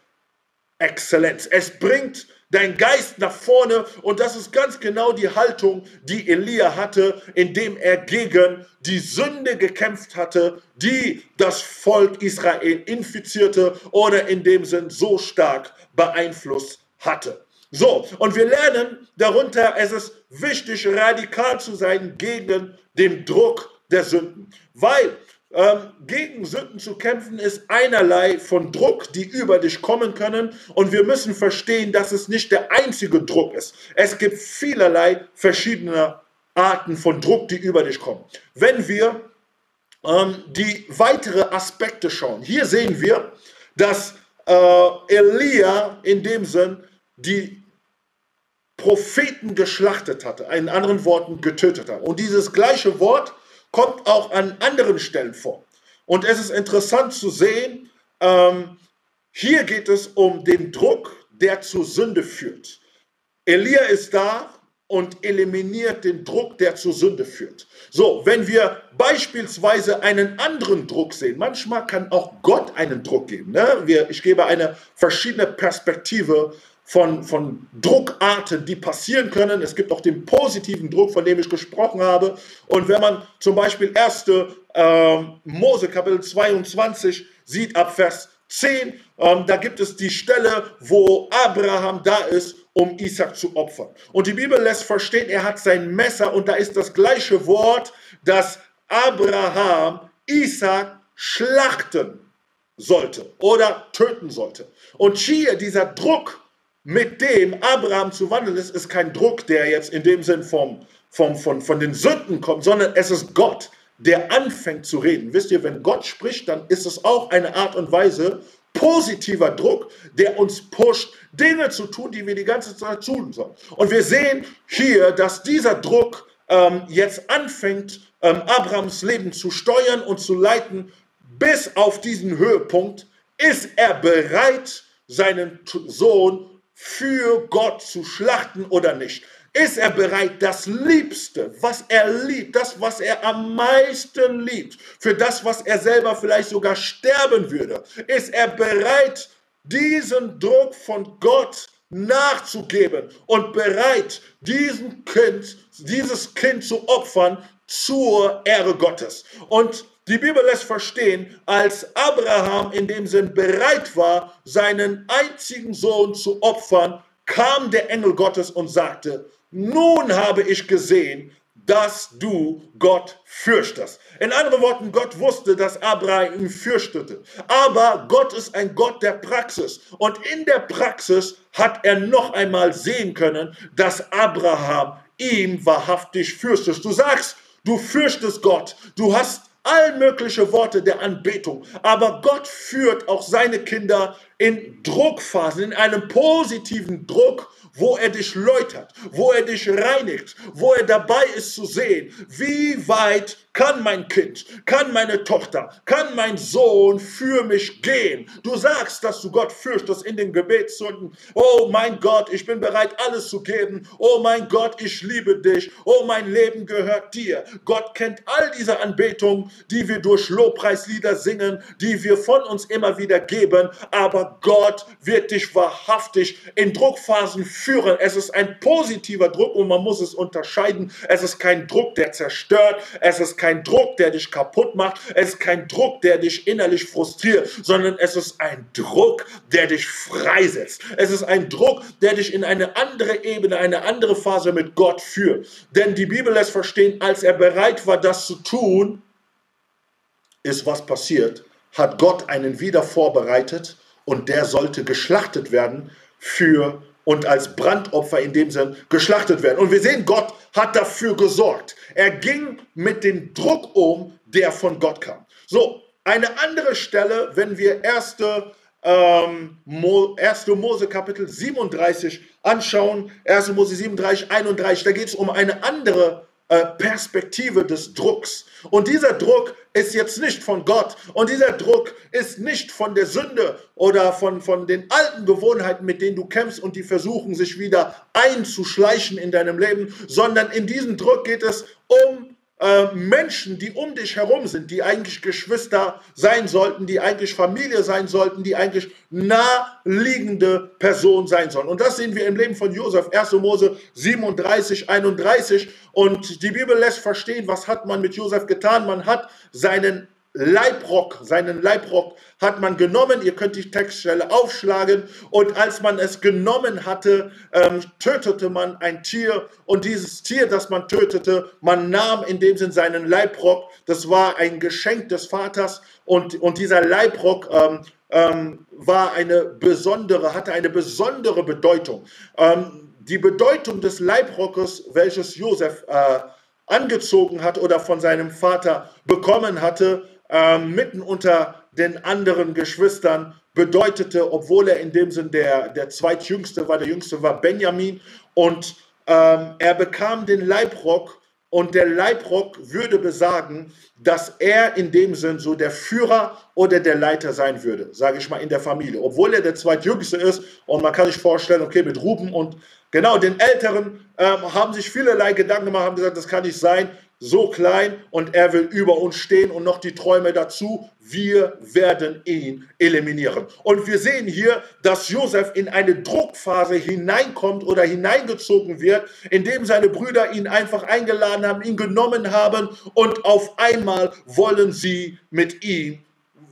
Exzellenz. Es bringt dein Geist nach vorne und das ist ganz genau die Haltung, die Elia hatte, indem er gegen die Sünde gekämpft hatte, die das Volk Israel infizierte oder in dem Sinn so stark beeinflusst hatte. So, und wir lernen darunter, es ist wichtig, radikal zu sein gegen den Druck der Sünden, weil ähm, gegen Sünden zu kämpfen ist einerlei von Druck, die über dich kommen können. Und wir müssen verstehen, dass es nicht der einzige Druck ist. Es gibt vielerlei verschiedene Arten von Druck, die über dich kommen. Wenn wir ähm, die weitere Aspekte schauen, hier sehen wir, dass äh, Elia in dem Sinn die Propheten geschlachtet hatte, in anderen Worten getötet hat. Und dieses gleiche Wort kommt auch an anderen Stellen vor. Und es ist interessant zu sehen, ähm, hier geht es um den Druck, der zur Sünde führt. Elia ist da und eliminiert den Druck, der zur Sünde führt. So, wenn wir beispielsweise einen anderen Druck sehen, manchmal kann auch Gott einen Druck geben. Ne? Wir, ich gebe eine verschiedene Perspektive von, von Druckarten, die passieren können. Es gibt auch den positiven Druck, von dem ich gesprochen habe. Und wenn man zum Beispiel 1. Äh, Mose Kapitel 22 sieht ab Vers 10, ähm, da gibt es die Stelle, wo Abraham da ist, um Isaac zu opfern. Und die Bibel lässt verstehen, er hat sein Messer und da ist das gleiche Wort, dass Abraham Isaac schlachten sollte oder töten sollte. Und hier dieser Druck, mit dem Abraham zu wandeln ist, ist kein Druck, der jetzt in dem Sinn vom, vom, von, von den Sünden kommt, sondern es ist Gott, der anfängt zu reden. Wisst ihr, wenn Gott spricht, dann ist es auch eine Art und Weise positiver Druck, der uns pusht, Dinge zu tun, die wir die ganze Zeit tun sollen. Und wir sehen hier, dass dieser Druck ähm, jetzt anfängt, ähm, Abrahams Leben zu steuern und zu leiten. Bis auf diesen Höhepunkt ist er bereit, seinen Sohn für Gott zu schlachten oder nicht? Ist er bereit, das Liebste, was er liebt, das, was er am meisten liebt, für das, was er selber vielleicht sogar sterben würde, ist er bereit, diesen Druck von Gott nachzugeben und bereit, diesen Kind, dieses Kind zu opfern zur Ehre Gottes. Und die Bibel lässt verstehen, als Abraham in dem Sinn bereit war, seinen einzigen Sohn zu opfern, kam der Engel Gottes und sagte, nun habe ich gesehen, dass du Gott fürchtest. In anderen Worten, Gott wusste, dass Abraham ihn fürchtete. Aber Gott ist ein Gott der Praxis. Und in der Praxis hat er noch einmal sehen können, dass Abraham ihm wahrhaftig fürchtet. Du sagst, du fürchtest Gott. Du hast all mögliche Worte der Anbetung. Aber Gott führt auch seine Kinder in Druckphasen, in einem positiven Druck, wo er dich läutert, wo er dich reinigt, wo er dabei ist zu sehen, wie weit kann mein Kind, kann meine Tochter, kann mein Sohn für mich gehen. Du sagst, dass du Gott fürchtest in den Gebetsstunden. Oh mein Gott, ich bin bereit, alles zu geben. Oh mein Gott, ich liebe dich. Oh, mein Leben gehört dir. Gott kennt all diese Anbetungen, die wir durch Lobpreislieder singen, die wir von uns immer wieder geben. Aber Gott wird dich wahrhaftig in Druckphasen führen. Es ist ein positiver Druck und man muss es unterscheiden. Es ist kein Druck, der zerstört. Es ist kein Druck, der dich kaputt macht. Es ist kein Druck, der dich innerlich frustriert, sondern es ist ein Druck, der dich freisetzt. Es ist ein Druck, der dich in eine andere Ebene, eine andere Phase mit Gott führt. Denn die Bibel lässt verstehen, als er bereit war, das zu tun, ist was passiert. Hat Gott einen wieder vorbereitet und der sollte geschlachtet werden für und als Brandopfer in dem Sinn geschlachtet werden. Und wir sehen, Gott hat dafür gesorgt. Er ging mit dem Druck um, der von Gott kam. So, eine andere Stelle, wenn wir erste, ähm, Mo, 1. Mose Kapitel 37 anschauen, 1. Mose 37, 31, da geht es um eine andere äh, Perspektive des Drucks. Und dieser Druck ist jetzt nicht von Gott. Und dieser Druck ist nicht von der Sünde oder von, von den alten Gewohnheiten, mit denen du kämpfst und die versuchen, sich wieder einzuschleichen in deinem Leben, sondern in diesem Druck geht es um äh, Menschen, die um dich herum sind, die eigentlich Geschwister sein sollten, die eigentlich Familie sein sollten, die eigentlich naheliegende Person sein sollen. Und das sehen wir im Leben von Josef, 1. Mose 37, 31. Und die Bibel lässt verstehen, was hat man mit Josef getan? Man hat seinen Leibrock, seinen Leibrock hat man genommen. Ihr könnt die Textstelle aufschlagen. Und als man es genommen hatte, ähm, tötete man ein Tier. Und dieses Tier, das man tötete, man nahm in dem Sinn seinen Leibrock. Das war ein Geschenk des Vaters. Und, und dieser Leibrock ähm, ähm, war eine besondere, hatte eine besondere Bedeutung. Ähm, die Bedeutung des Leibrockes, welches Josef äh, angezogen hat oder von seinem Vater bekommen hatte, ähm, mitten unter den anderen Geschwistern bedeutete, obwohl er in dem Sinn der, der zweitjüngste war, der jüngste war Benjamin und ähm, er bekam den Leibrock und der Leibrock würde besagen, dass er in dem Sinn so der Führer oder der Leiter sein würde, sage ich mal, in der Familie. Obwohl er der zweitjüngste ist und man kann sich vorstellen, okay, mit Ruben und genau den Älteren ähm, haben sich vielerlei Gedanken gemacht, haben gesagt, das kann nicht sein, so klein und er will über uns stehen und noch die Träume dazu. Wir werden ihn eliminieren. Und wir sehen hier, dass Josef in eine Druckphase hineinkommt oder hineingezogen wird, indem seine Brüder ihn einfach eingeladen haben, ihn genommen haben und auf einmal wollen sie mit ihm,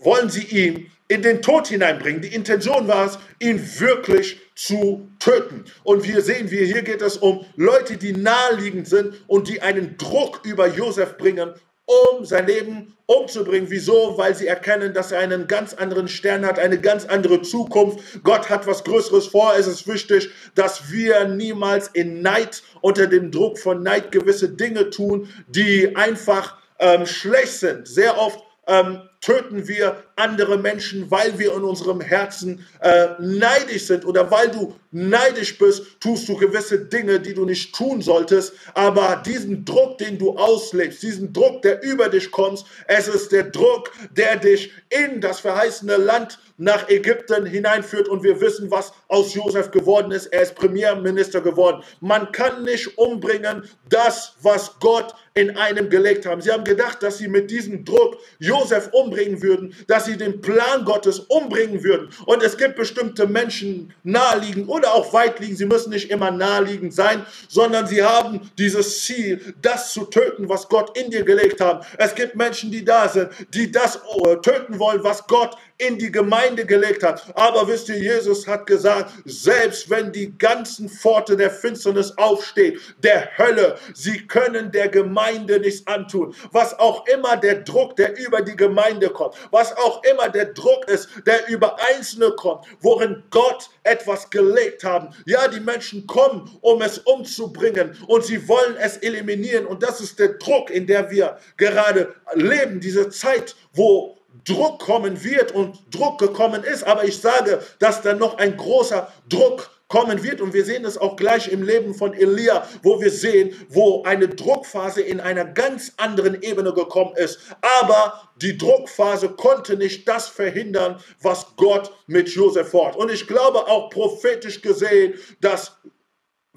wollen sie ihn in den Tod hineinbringen. Die Intention war es, ihn wirklich zu töten. Und wir sehen, wir hier geht es um Leute, die naheliegend sind und die einen Druck über Josef bringen, um sein Leben umzubringen. Wieso? Weil sie erkennen, dass er einen ganz anderen Stern hat, eine ganz andere Zukunft. Gott hat was Größeres vor. Es ist wichtig, dass wir niemals in Neid, unter dem Druck von Neid gewisse Dinge tun, die einfach ähm, schlecht sind. Sehr oft ähm, töten wir andere Menschen, weil wir in unserem Herzen äh, neidisch sind oder weil du neidisch bist, tust du gewisse Dinge, die du nicht tun solltest. Aber diesen Druck, den du auslebst, diesen Druck, der über dich kommt, es ist der Druck, der dich in das verheißene Land nach Ägypten hineinführt und wir wissen, was aus Josef geworden ist. Er ist Premierminister geworden. Man kann nicht umbringen das, was Gott in einem gelegt haben. Sie haben gedacht, dass sie mit diesem Druck Josef um umbringen würden, dass sie den Plan Gottes umbringen würden. Und es gibt bestimmte Menschen naheliegend oder auch weit liegen, sie müssen nicht immer naheliegend sein, sondern sie haben dieses Ziel, das zu töten, was Gott in dir gelegt hat. Es gibt Menschen, die da sind, die das äh, töten wollen, was Gott in die Gemeinde gelegt hat. Aber wisst ihr, Jesus hat gesagt, selbst wenn die ganzen Pforte der Finsternis aufstehen, der Hölle, sie können der Gemeinde nichts antun. Was auch immer der Druck, der über die Gemeinde kommt, was auch immer der Druck ist, der über Einzelne kommt, worin Gott etwas gelegt haben. Ja, die Menschen kommen, um es umzubringen und sie wollen es eliminieren. Und das ist der Druck, in der wir gerade leben, diese Zeit, wo Druck kommen wird und Druck gekommen ist. Aber ich sage, dass dann noch ein großer Druck kommen wird. Und wir sehen es auch gleich im Leben von Elia, wo wir sehen, wo eine Druckphase in einer ganz anderen Ebene gekommen ist. Aber die Druckphase konnte nicht das verhindern, was Gott mit Josef fort. Und ich glaube auch prophetisch gesehen, dass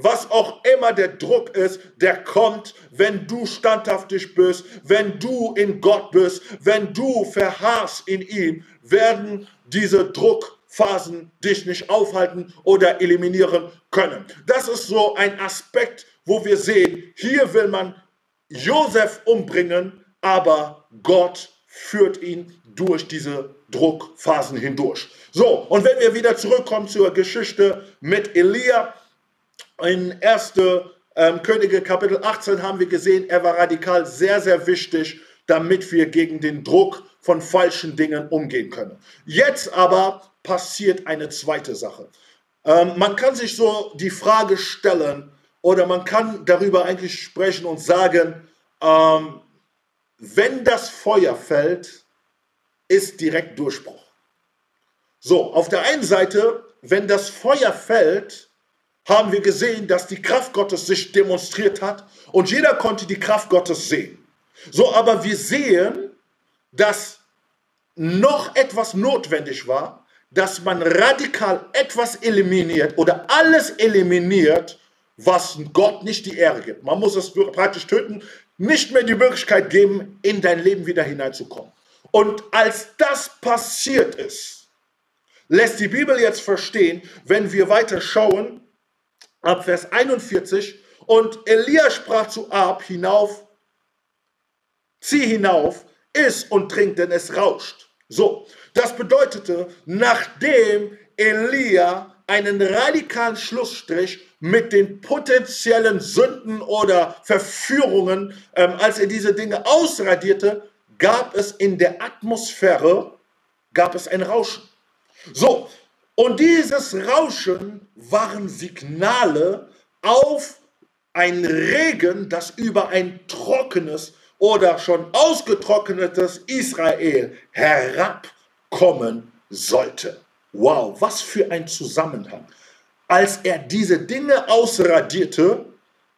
was auch immer der Druck ist, der kommt, wenn du standhaftig bist, wenn du in Gott bist, wenn du verharrst in ihm, werden diese Druckphasen dich nicht aufhalten oder eliminieren können. Das ist so ein Aspekt, wo wir sehen, hier will man Josef umbringen, aber Gott führt ihn durch diese Druckphasen hindurch. So, und wenn wir wieder zurückkommen zur Geschichte mit Elia, in 1. Ähm, Könige Kapitel 18 haben wir gesehen, er war radikal sehr, sehr wichtig, damit wir gegen den Druck von falschen Dingen umgehen können. Jetzt aber passiert eine zweite Sache. Ähm, man kann sich so die Frage stellen oder man kann darüber eigentlich sprechen und sagen, ähm, wenn das Feuer fällt, ist direkt Durchbruch. So, auf der einen Seite, wenn das Feuer fällt, haben wir gesehen, dass die Kraft Gottes sich demonstriert hat und jeder konnte die Kraft Gottes sehen. So, aber wir sehen, dass noch etwas notwendig war, dass man radikal etwas eliminiert oder alles eliminiert, was Gott nicht die Ehre gibt. Man muss es praktisch töten, nicht mehr die Möglichkeit geben, in dein Leben wieder hineinzukommen. Und als das passiert ist, lässt die Bibel jetzt verstehen, wenn wir weiter schauen, ab Vers 41. Und Elia sprach zu Ab hinauf, zieh hinauf, iss und trink, denn es rauscht. So, das bedeutete, nachdem Elia einen radikalen Schlussstrich mit den potenziellen Sünden oder Verführungen, ähm, als er diese Dinge ausradierte, gab es in der Atmosphäre, gab es ein Rauschen. So, und dieses Rauschen waren Signale auf ein Regen, das über ein trockenes oder schon ausgetrocknetes Israel herabkommen sollte. Wow, was für ein Zusammenhang. Als er diese Dinge ausradierte,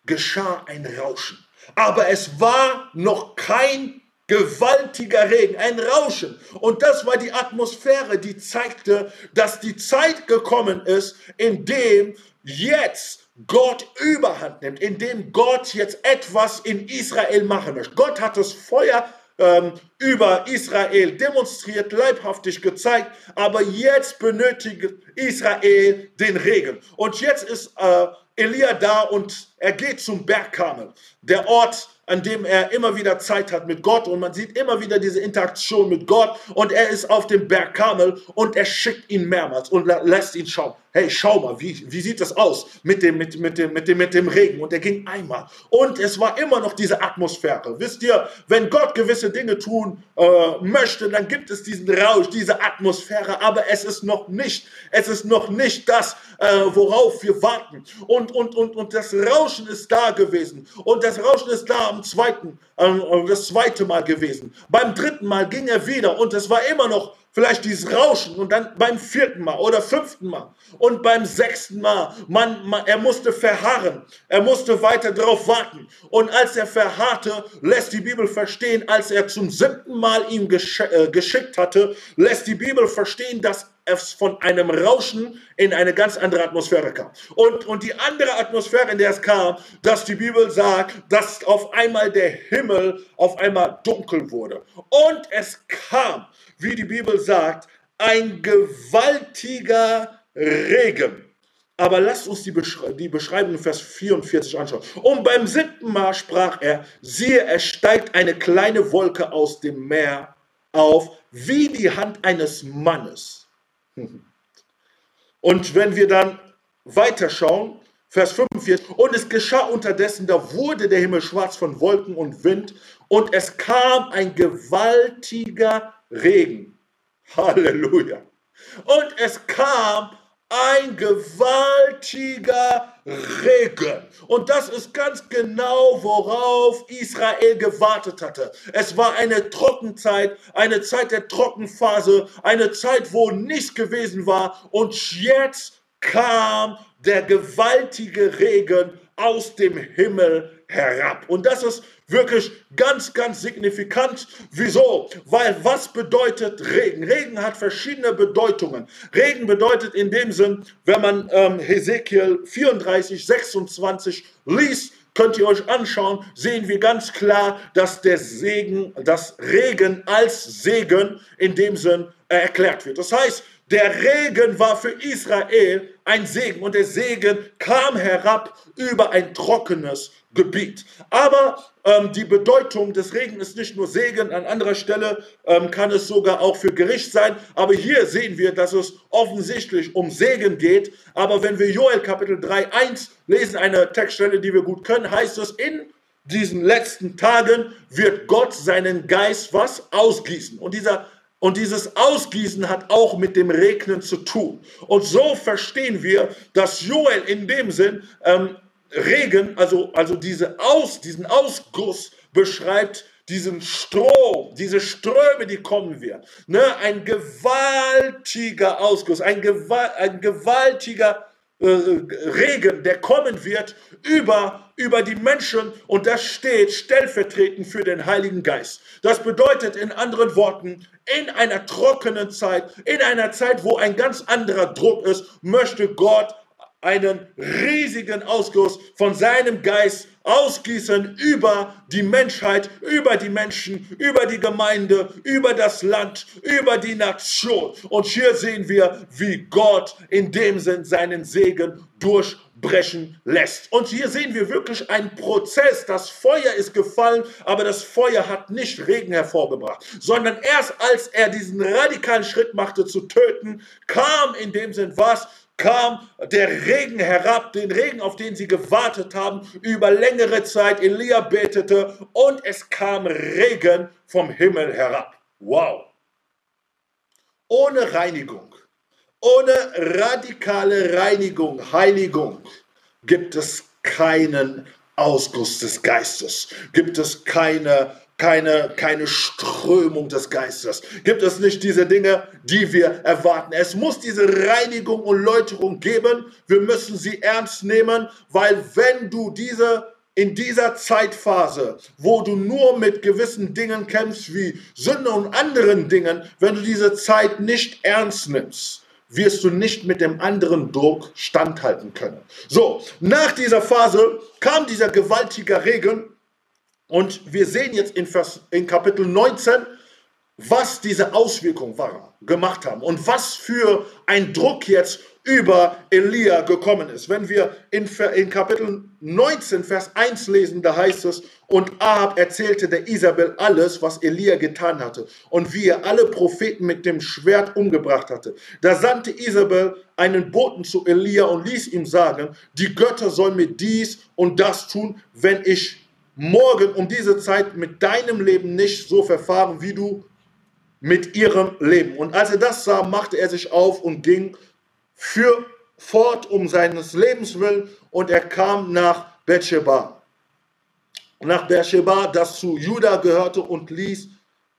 geschah ein Rauschen. Aber es war noch kein gewaltiger Regen, ein Rauschen. Und das war die Atmosphäre, die zeigte, dass die Zeit gekommen ist, in dem jetzt Gott überhand nimmt, in dem Gott jetzt etwas in Israel machen möchte. Gott hat das Feuer ähm, über Israel demonstriert, leibhaftig gezeigt, aber jetzt benötigt Israel den Regen. Und jetzt ist äh, Elia da und er geht zum Berg Karmel, der Ort, an dem er immer wieder Zeit hat mit Gott und man sieht immer wieder diese Interaktion mit Gott und er ist auf dem Berg Karmel und er schickt ihn mehrmals und lässt ihn schauen. Hey, schau mal, wie, wie sieht das aus mit dem, mit, mit, dem, mit, dem, mit dem Regen? Und er ging einmal. Und es war immer noch diese Atmosphäre. Wisst ihr, wenn Gott gewisse Dinge tun äh, möchte, dann gibt es diesen Rausch, diese Atmosphäre, aber es ist noch nicht, es ist noch nicht das, äh, worauf wir warten. Und, und, und, und das Rauschen ist da gewesen. Und das Rauschen ist da am zweiten, das zweite Mal gewesen. Beim dritten Mal ging er wieder und es war immer noch vielleicht dieses Rauschen und dann beim vierten Mal oder fünften Mal und beim sechsten Mal, man, man, er musste verharren, er musste weiter darauf warten. Und als er verharrte, lässt die Bibel verstehen, als er zum siebten Mal ihm gesch äh, geschickt hatte, lässt die Bibel verstehen, dass es von einem Rauschen in eine ganz andere Atmosphäre kam. Und, und die andere Atmosphäre, in der es kam, dass die Bibel sagt, dass auf einmal der Himmel auf einmal dunkel wurde. Und es kam, wie die Bibel sagt, ein gewaltiger Regen. Aber lasst uns die, Beschre die Beschreibung in Vers 44 anschauen. Und beim siebten Mal sprach er, siehe, es steigt eine kleine Wolke aus dem Meer auf, wie die Hand eines Mannes. Und wenn wir dann weiterschauen, Vers 45, und es geschah unterdessen, da wurde der Himmel schwarz von Wolken und Wind, und es kam ein gewaltiger Regen. Halleluja. Und es kam ein gewaltiger Regen. Und das ist ganz genau, worauf Israel gewartet hatte. Es war eine Trockenzeit, eine Zeit der Trockenphase, eine Zeit, wo nichts gewesen war. Und jetzt kam der gewaltige Regen aus dem Himmel herab. Und das ist wirklich ganz, ganz signifikant. Wieso? Weil was bedeutet Regen? Regen hat verschiedene Bedeutungen. Regen bedeutet in dem Sinn, wenn man ähm, Hesekiel 34, 26 liest, könnt ihr euch anschauen, sehen wir ganz klar, dass der Segen, das Regen als Segen in dem Sinn äh, erklärt wird. Das heißt, der Regen war für Israel ein Segen und der Segen kam herab über ein trockenes Gebiet. Aber ähm, die Bedeutung des Regens ist nicht nur Segen, an anderer Stelle ähm, kann es sogar auch für Gericht sein. Aber hier sehen wir, dass es offensichtlich um Segen geht. Aber wenn wir Joel Kapitel 3, 1 lesen, eine Textstelle, die wir gut können, heißt es, in diesen letzten Tagen wird Gott seinen Geist was ausgießen. Und dieser und dieses Ausgießen hat auch mit dem Regnen zu tun. Und so verstehen wir, dass Joel in dem Sinn ähm, Regen, also, also diese Aus, diesen Ausguss beschreibt diesen Strom, diese Ströme, die kommen werden. Ne? Ein gewaltiger Ausguss, ein, gewal ein gewaltiger äh, Regen, der kommen wird über, über die Menschen und das steht stellvertretend für den Heiligen Geist. Das bedeutet in anderen Worten, in einer trockenen Zeit, in einer Zeit, wo ein ganz anderer Druck ist, möchte Gott einen riesigen Ausguss von seinem Geist ausgießen über die Menschheit, über die Menschen, über die Gemeinde, über das Land, über die Nation. Und hier sehen wir, wie Gott in dem Sinn seinen Segen durchbrechen lässt. Und hier sehen wir wirklich einen Prozess. Das Feuer ist gefallen, aber das Feuer hat nicht Regen hervorgebracht, sondern erst als er diesen radikalen Schritt machte zu töten, kam in dem Sinn was? Kam der Regen herab, den Regen, auf den sie gewartet haben, über längere Zeit. Elia betete und es kam Regen vom Himmel herab. Wow. Ohne Reinigung, ohne radikale Reinigung, Heiligung gibt es keinen Ausguss des Geistes, gibt es keine keine, keine Strömung des Geistes. Gibt es nicht diese Dinge, die wir erwarten? Es muss diese Reinigung und Läuterung geben. Wir müssen sie ernst nehmen, weil wenn du diese in dieser Zeitphase, wo du nur mit gewissen Dingen kämpfst, wie Sünde und anderen Dingen, wenn du diese Zeit nicht ernst nimmst, wirst du nicht mit dem anderen Druck standhalten können. So, nach dieser Phase kam dieser gewaltige Regen und wir sehen jetzt in, Vers, in Kapitel 19, was diese Auswirkungen war, gemacht haben und was für ein Druck jetzt über Elia gekommen ist. Wenn wir in, in, Kapitel 19, Vers 1 lesen, da heißt es, und Ahab erzählte der Isabel alles, was Elia getan hatte und wie er alle Propheten mit dem Schwert umgebracht hatte. Da sandte Isabel einen Boten zu Elia und ließ ihm sagen, die Götter sollen mir dies und das tun, wenn ich morgen um diese Zeit mit deinem Leben nicht so verfahren, wie du mit ihrem Leben. Und als er das sah, machte er sich auf und ging für fort um seines Lebens willen und er kam nach Beersheba. Nach Beersheba, das zu Juda gehörte und ließ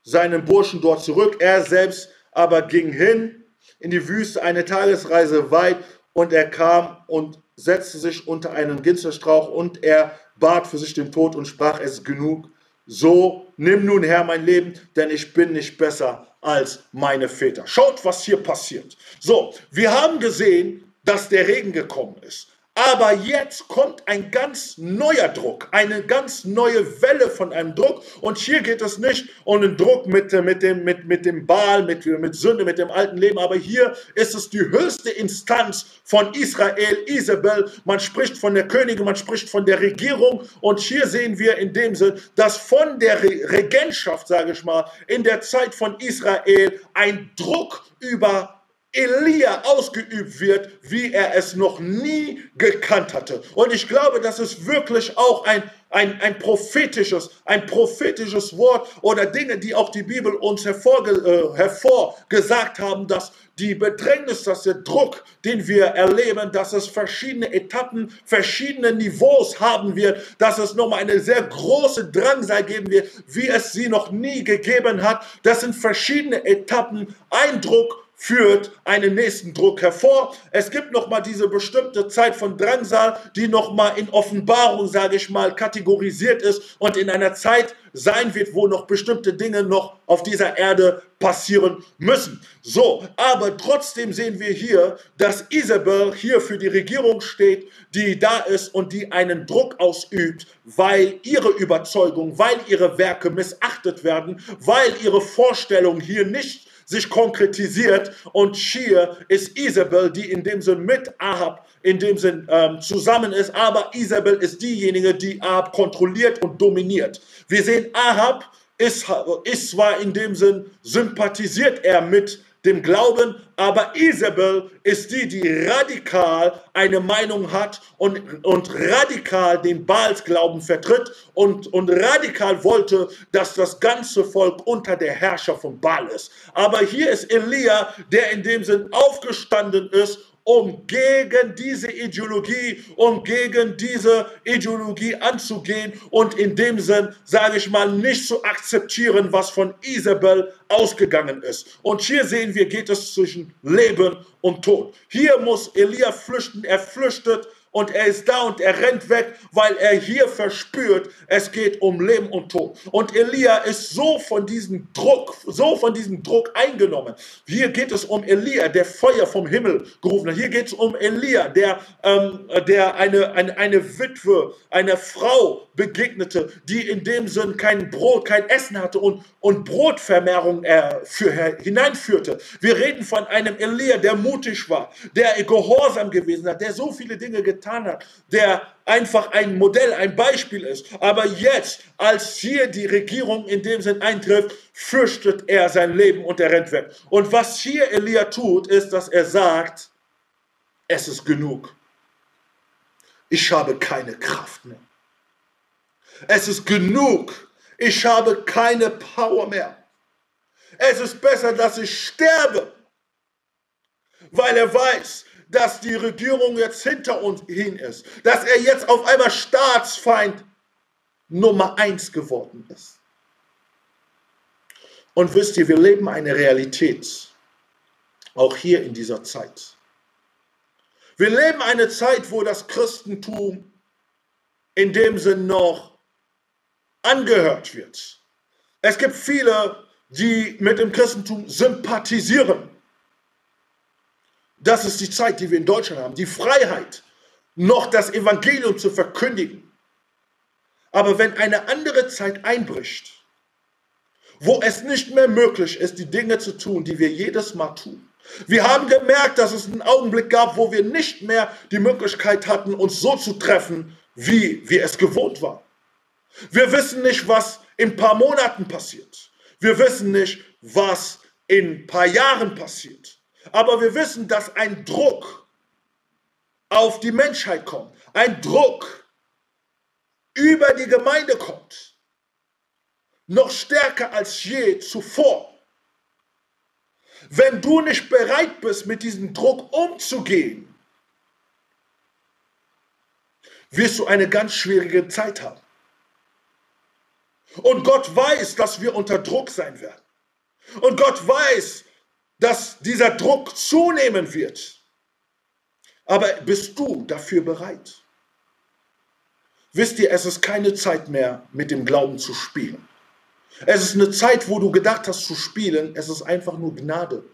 seinen Burschen dort zurück. Er selbst aber ging hin in die Wüste, eine Tagesreise weit und er kam und setzte sich unter einen Ginsterstrauch und er bat für sich den Tod und sprach, es genug. So nimm nun Herr mein Leben, denn ich bin nicht besser als meine Väter. Schaut, was hier passiert. So, wir haben gesehen, dass der Regen gekommen ist. Aber jetzt kommt ein ganz neuer Druck, eine ganz neue Welle von einem Druck. Und hier geht es nicht um den Druck mit, äh, mit, dem, mit, mit dem Baal, mit, mit Sünde, mit dem alten Leben. Aber hier ist es die höchste Instanz von Israel, Isabel. Man spricht von der Königin, man spricht von der Regierung. Und hier sehen wir in dem Sinn, dass von der Re Regentschaft, sage ich mal, in der Zeit von Israel ein Druck über Elia ausgeübt wird, wie er es noch nie gekannt hatte. Und ich glaube, das ist wirklich auch ein, ein, ein prophetisches, ein prophetisches Wort oder Dinge, die auch die Bibel uns hervorge, äh, hervorgesagt haben, dass die Bedrängnis, dass der Druck, den wir erleben, dass es verschiedene Etappen, verschiedene Niveaus haben wird, dass es nochmal eine sehr große Drangsal geben wird, wie es sie noch nie gegeben hat. Das sind verschiedene Etappen, Eindruck, führt einen nächsten Druck hervor. Es gibt noch mal diese bestimmte Zeit von Drangsal, die noch mal in Offenbarung, sage ich mal, kategorisiert ist und in einer Zeit sein wird, wo noch bestimmte Dinge noch auf dieser Erde passieren müssen. So, aber trotzdem sehen wir hier, dass Isabel hier für die Regierung steht, die da ist und die einen Druck ausübt, weil ihre Überzeugung, weil ihre Werke missachtet werden, weil ihre Vorstellung hier nicht sich konkretisiert und hier ist Isabel, die in dem Sinn mit Ahab in dem Sinn ähm, zusammen ist, aber Isabel ist diejenige, die Ahab kontrolliert und dominiert. Wir sehen, Ahab ist, ist zwar in dem Sinn, sympathisiert er mit dem Glauben, aber Isabel ist die, die radikal eine Meinung hat und, und radikal den Baalsglauben vertritt und, und radikal wollte, dass das ganze Volk unter der Herrscher von Baal ist. Aber hier ist Elia, der in dem Sinn aufgestanden ist um gegen diese Ideologie, um gegen diese Ideologie anzugehen und in dem Sinn, sage ich mal, nicht zu akzeptieren, was von Isabel ausgegangen ist. Und hier sehen wir, geht es zwischen Leben und Tod. Hier muss Elia flüchten, er flüchtet und er ist da und er rennt weg, weil er hier verspürt, es geht um Leben und Tod. Und Elia ist so von diesem Druck, so von diesem Druck eingenommen. Hier geht es um Elia, der Feuer vom Himmel gerufen hat. Hier geht es um Elia, der, ähm, der eine, eine, eine Witwe, eine Frau begegnete, die in dem Sinn kein Brot, kein Essen hatte und, und Brotvermehrung äh, für, hineinführte. Wir reden von einem Elia, der mutig war, der gehorsam gewesen hat, der so viele Dinge getan hat, der einfach ein Modell, ein Beispiel ist. Aber jetzt, als hier die Regierung in dem Sinn eintrifft, fürchtet er sein Leben und er rennt weg. Und was hier Elia tut, ist, dass er sagt, es ist genug. Ich habe keine Kraft mehr. Es ist genug. Ich habe keine Power mehr. Es ist besser, dass ich sterbe, weil er weiß, dass die Regierung jetzt hinter uns hin ist, dass er jetzt auf einmal Staatsfeind Nummer eins geworden ist. Und wisst ihr, wir leben eine Realität, auch hier in dieser Zeit. Wir leben eine Zeit, wo das Christentum in dem Sinn noch angehört wird. Es gibt viele, die mit dem Christentum sympathisieren. Das ist die Zeit, die wir in Deutschland haben. Die Freiheit, noch das Evangelium zu verkündigen. Aber wenn eine andere Zeit einbricht, wo es nicht mehr möglich ist, die Dinge zu tun, die wir jedes Mal tun. Wir haben gemerkt, dass es einen Augenblick gab, wo wir nicht mehr die Möglichkeit hatten, uns so zu treffen, wie wir es gewohnt waren. Wir wissen nicht, was in ein paar Monaten passiert. Wir wissen nicht, was in ein paar Jahren passiert. Aber wir wissen, dass ein Druck auf die Menschheit kommt. Ein Druck über die Gemeinde kommt. Noch stärker als je zuvor. Wenn du nicht bereit bist, mit diesem Druck umzugehen, wirst du eine ganz schwierige Zeit haben. Und Gott weiß, dass wir unter Druck sein werden. Und Gott weiß, dass dieser Druck zunehmen wird. Aber bist du dafür bereit? Wisst ihr, es ist keine Zeit mehr, mit dem Glauben zu spielen. Es ist eine Zeit, wo du gedacht hast zu spielen. Es ist einfach nur Gnade.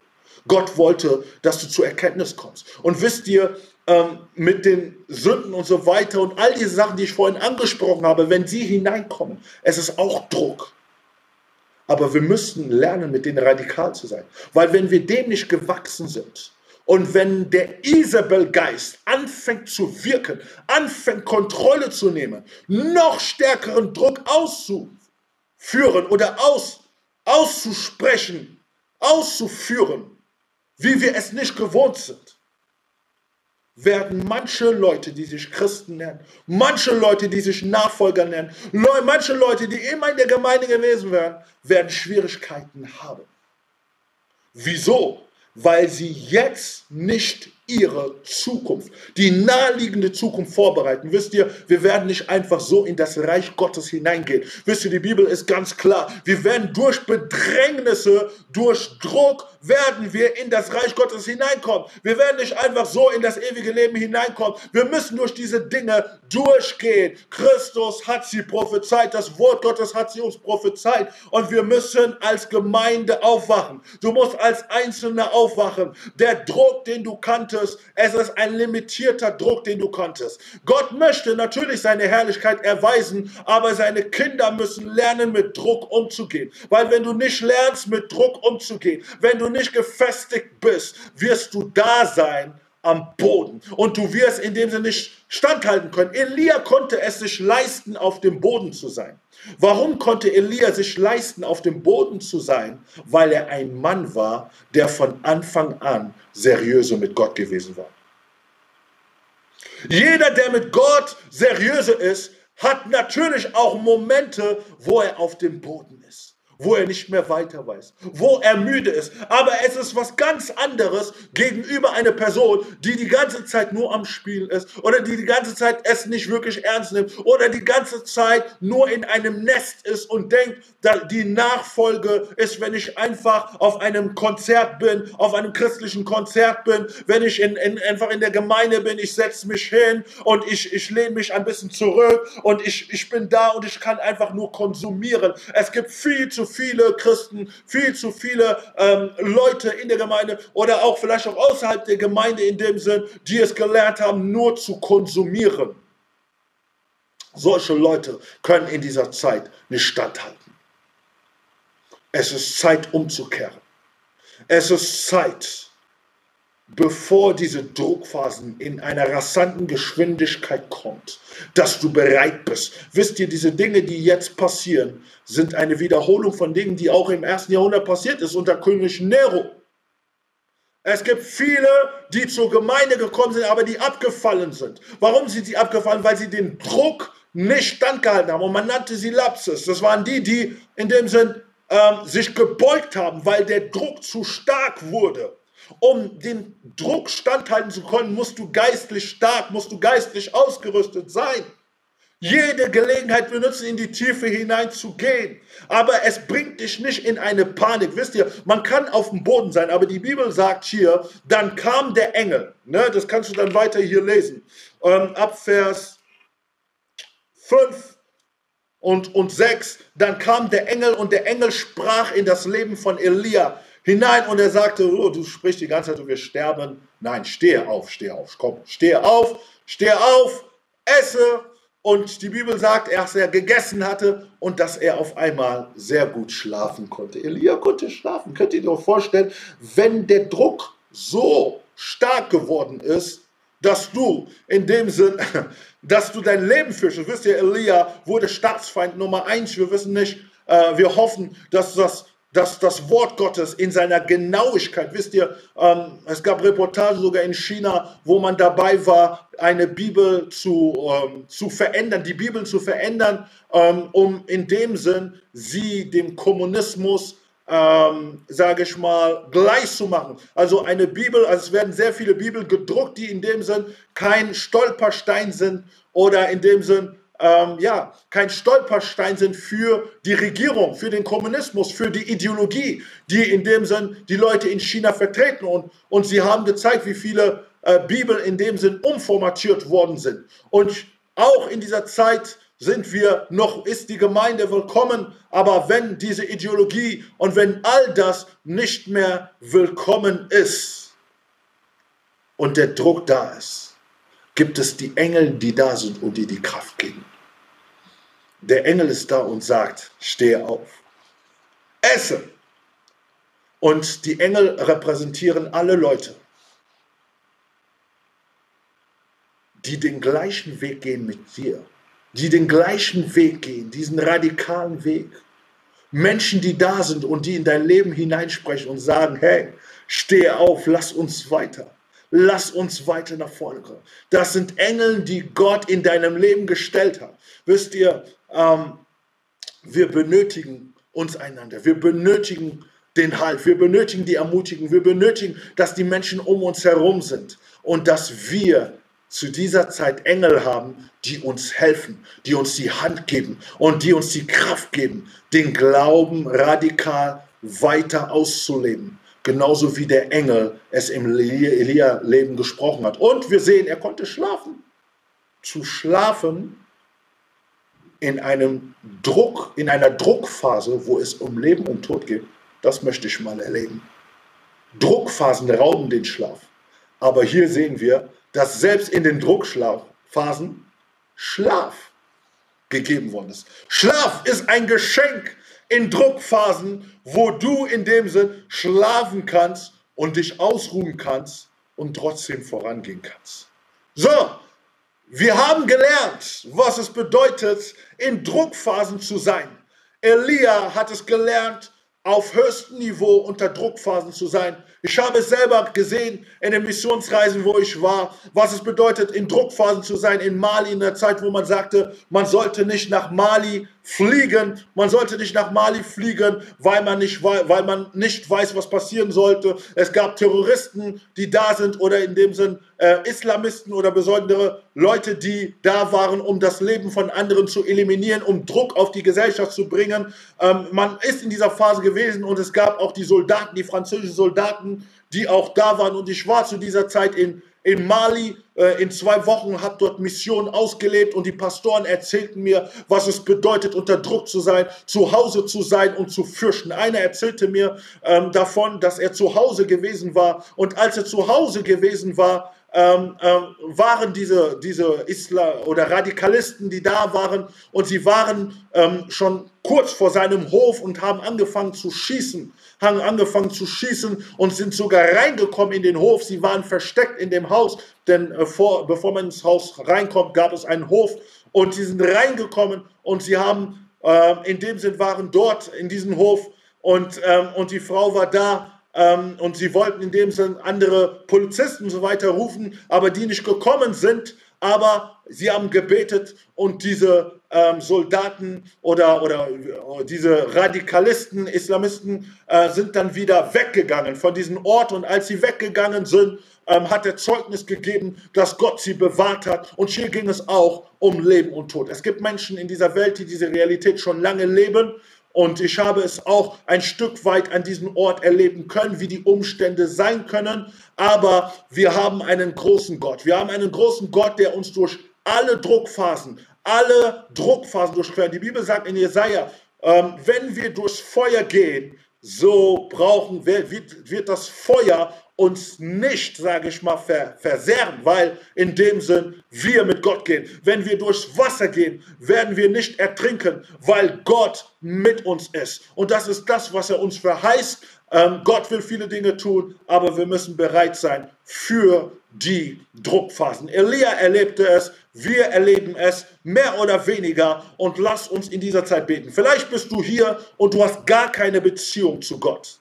Gott wollte, dass du zur Erkenntnis kommst. Und wisst ihr, ähm, mit den Sünden und so weiter und all diese Sachen, die ich vorhin angesprochen habe, wenn sie hineinkommen, es ist auch Druck. Aber wir müssen lernen, mit denen radikal zu sein. Weil wenn wir dem nicht gewachsen sind und wenn der Isabel-Geist anfängt zu wirken, anfängt Kontrolle zu nehmen, noch stärkeren Druck auszuführen oder aus, auszusprechen, auszuführen, wie wir es nicht gewohnt sind, werden manche Leute, die sich Christen nennen, manche Leute, die sich Nachfolger nennen, Leu- manche Leute, die immer in der Gemeinde gewesen wären, werden Schwierigkeiten haben. Wieso? Weil sie jetzt nicht ihre Zukunft, die naheliegende Zukunft vorbereiten. Wisst ihr, wir werden nicht einfach so in das Reich Gottes hineingehen. Wisst ihr, die Bibel ist ganz klar. Wir werden durch Bedrängnisse, durch Druck, werden wir in das Reich Gottes hineinkommen. Wir werden nicht einfach so in das ewige Leben hineinkommen. Wir müssen durch diese Dinge durchgehen. Christus hat sie prophezeit, das Wort Gottes hat sie uns prophezeit und wir müssen als Gemeinde aufwachen. Du musst als Einzelner aufwachen. Der Druck, den du kanntest, es ist ein limitierter Druck, den du kanntest. Gott möchte natürlich seine Herrlichkeit erweisen, aber seine Kinder müssen lernen, mit Druck umzugehen. Weil wenn du nicht lernst, mit Druck umzugehen, wenn du nicht gefestigt bist, wirst du da sein am Boden. Und du wirst in dem Sinne nicht standhalten können. Elia konnte es sich leisten, auf dem Boden zu sein. Warum konnte Elia sich leisten, auf dem Boden zu sein? Weil er ein Mann war, der von Anfang an seriöse mit Gott gewesen war. Jeder, der mit Gott seriöse ist, hat natürlich auch Momente, wo er auf dem Boden ist wo er nicht mehr weiter weiß, wo er müde ist. Aber es ist was ganz anderes gegenüber einer Person, die die ganze Zeit nur am Spielen ist oder die die ganze Zeit es nicht wirklich ernst nimmt oder die ganze Zeit nur in einem Nest ist und denkt, die Nachfolge ist, wenn ich einfach auf einem Konzert bin, auf einem christlichen Konzert bin, wenn ich in, in, einfach in der Gemeinde bin, ich setze mich hin und ich, ich lehne mich ein bisschen zurück und ich, ich bin da und ich kann einfach nur konsumieren. Es gibt viel zu viele Christen, viel zu viele ähm, Leute in der Gemeinde oder auch vielleicht auch außerhalb der Gemeinde in dem Sinn, die es gelernt haben, nur zu konsumieren. Solche Leute können in dieser Zeit nicht standhalten. Es ist Zeit umzukehren. Es ist Zeit, bevor diese Druckphasen in einer rasanten Geschwindigkeit kommt, dass du bereit bist. Wisst ihr, diese Dinge, die jetzt passieren, sind eine Wiederholung von Dingen, die auch im ersten Jahrhundert passiert ist unter König Nero. Es gibt viele, die zur Gemeinde gekommen sind, aber die abgefallen sind. Warum sind sie abgefallen? Weil sie den Druck nicht standgehalten haben. Und man nannte sie Lapses. Das waren die, die in dem Sinn ähm, sich gebeugt haben, weil der Druck zu stark wurde. Um den Druck standhalten zu können, musst du geistlich stark, musst du geistlich ausgerüstet sein. Jede Gelegenheit benutzen, in die Tiefe hineinzugehen. Aber es bringt dich nicht in eine Panik. Wisst ihr, man kann auf dem Boden sein, aber die Bibel sagt hier, dann kam der Engel. Ne, das kannst du dann weiter hier lesen. Ähm, ab Vers 5 und, und 6. Dann kam der Engel und der Engel sprach in das Leben von Elia hinein und er sagte, oh, du sprichst die ganze Zeit, du wirst sterben. Nein, stehe auf, stehe auf, komm, stehe auf, stehe auf, esse. Und die Bibel sagt, dass er gegessen hatte und dass er auf einmal sehr gut schlafen konnte. Elia konnte schlafen. Könnt ihr euch vorstellen, wenn der Druck so stark geworden ist, dass du in dem Sinn, dass du dein Leben fürchtest. Wisst ihr, Elia wurde Staatsfeind Nummer eins. Wir wissen nicht, äh, wir hoffen, dass das dass das Wort Gottes in seiner Genauigkeit, wisst ihr, ähm, es gab Reportagen sogar in China, wo man dabei war, eine Bibel zu, ähm, zu verändern, die Bibel zu verändern, ähm, um in dem Sinn sie dem Kommunismus, ähm, sage ich mal, gleich zu machen. Also eine Bibel, also es werden sehr viele Bibel gedruckt, die in dem Sinn kein Stolperstein sind oder in dem Sinn ähm, ja, kein Stolperstein sind für die Regierung, für den Kommunismus, für die Ideologie, die in dem Sinn die Leute in China vertreten. Und, und sie haben gezeigt, wie viele äh, Bibeln in dem Sinn umformatiert worden sind. Und auch in dieser Zeit sind wir noch, ist die Gemeinde willkommen, aber wenn diese Ideologie und wenn all das nicht mehr willkommen ist und der Druck da ist, gibt es die Engel, die da sind und die die Kraft geben. Der Engel ist da und sagt, stehe auf, esse. Und die Engel repräsentieren alle Leute, die den gleichen Weg gehen mit dir, die den gleichen Weg gehen, diesen radikalen Weg. Menschen, die da sind und die in dein Leben hineinsprechen und sagen, hey, steh auf, lass uns weiter. Lass uns weiter nach vorne kommen. Das sind Engel, die Gott in deinem Leben gestellt hat. Wisst ihr, ähm, wir benötigen uns einander. Wir benötigen den Halt. Wir benötigen die Ermutigung. Wir benötigen, dass die Menschen um uns herum sind und dass wir zu dieser Zeit Engel haben, die uns helfen, die uns die Hand geben und die uns die Kraft geben, den Glauben radikal weiter auszuleben. Genauso wie der Engel es im Elia-Leben gesprochen hat. Und wir sehen, er konnte schlafen. Zu schlafen in einem Druck, in einer Druckphase, wo es um Leben und Tod geht, das möchte ich mal erleben. Druckphasen rauben den Schlaf. Aber hier sehen wir, dass selbst in den Druckphasen Schlaf gegeben worden ist. Schlaf ist ein Geschenk in Druckphasen, wo du in dem Sinn schlafen kannst und dich ausruhen kannst und trotzdem vorangehen kannst. So, wir haben gelernt, was es bedeutet, in Druckphasen zu sein. Elia hat es gelernt, auf höchstem Niveau unter Druckphasen zu sein. Ich habe es selber gesehen in den Missionsreisen, wo ich war, was es bedeutet, in Druckphasen zu sein, in Mali, in der Zeit, wo man sagte, man sollte nicht nach Mali fliegen, man sollte nicht nach Mali fliegen, weil man nicht, weil man nicht weiß, was passieren sollte. Es gab Terroristen, die da sind oder in dem Sinn äh, Islamisten oder besondere Leute, die da waren, um das Leben von anderen zu eliminieren, um Druck auf die Gesellschaft zu bringen. Ähm, man ist in dieser Phase gewesen und es gab auch die Soldaten, die französischen Soldaten, die auch da waren. Und ich war zu dieser Zeit in, in Mali äh, in zwei Wochen, habe dort Mission ausgelebt und die Pastoren erzählten mir, was es bedeutet, unter Druck zu sein, zu Hause zu sein und zu fürchten. Einer erzählte mir ähm, davon, dass er zu Hause gewesen war und als er zu Hause gewesen war, ähm, ähm, waren diese, diese Isla oder Radikalisten, die da waren, und sie waren ähm, schon kurz vor seinem Hof und haben angefangen zu schießen, haben angefangen zu schießen und sind sogar reingekommen in den Hof. Sie waren versteckt in dem Haus, denn äh, vor, bevor man ins Haus reinkommt, gab es einen Hof und sie sind reingekommen und sie haben, äh, in dem Sinn waren dort in diesem Hof und, ähm, und die Frau war da ähm, und sie wollten in dem Sinne andere Polizisten und so weiter rufen, aber die nicht gekommen sind. Aber sie haben gebetet und diese ähm, Soldaten oder, oder äh, diese Radikalisten, Islamisten äh, sind dann wieder weggegangen von diesem Ort. Und als sie weggegangen sind, ähm, hat er Zeugnis gegeben, dass Gott sie bewahrt hat. Und hier ging es auch um Leben und Tod. Es gibt Menschen in dieser Welt, die diese Realität schon lange leben und ich habe es auch ein Stück weit an diesem Ort erleben können, wie die Umstände sein können. Aber wir haben einen großen Gott. Wir haben einen großen Gott, der uns durch alle Druckphasen, alle Druckphasen durchquert. Die Bibel sagt in Jesaja, ähm, wenn wir durchs Feuer gehen, so brauchen wir, wird, wird das Feuer uns nicht, sage ich mal, ver, versehren, weil in dem Sinn wir mit Gott gehen. Wenn wir durchs Wasser gehen, werden wir nicht ertrinken, weil Gott mit uns ist. Und das ist das, was er uns verheißt. Ähm, Gott will viele Dinge tun, aber wir müssen bereit sein für die Druckphasen. Elia erlebte es, wir erleben es mehr oder weniger und lass uns in dieser Zeit beten. Vielleicht bist du hier und du hast gar keine Beziehung zu Gott.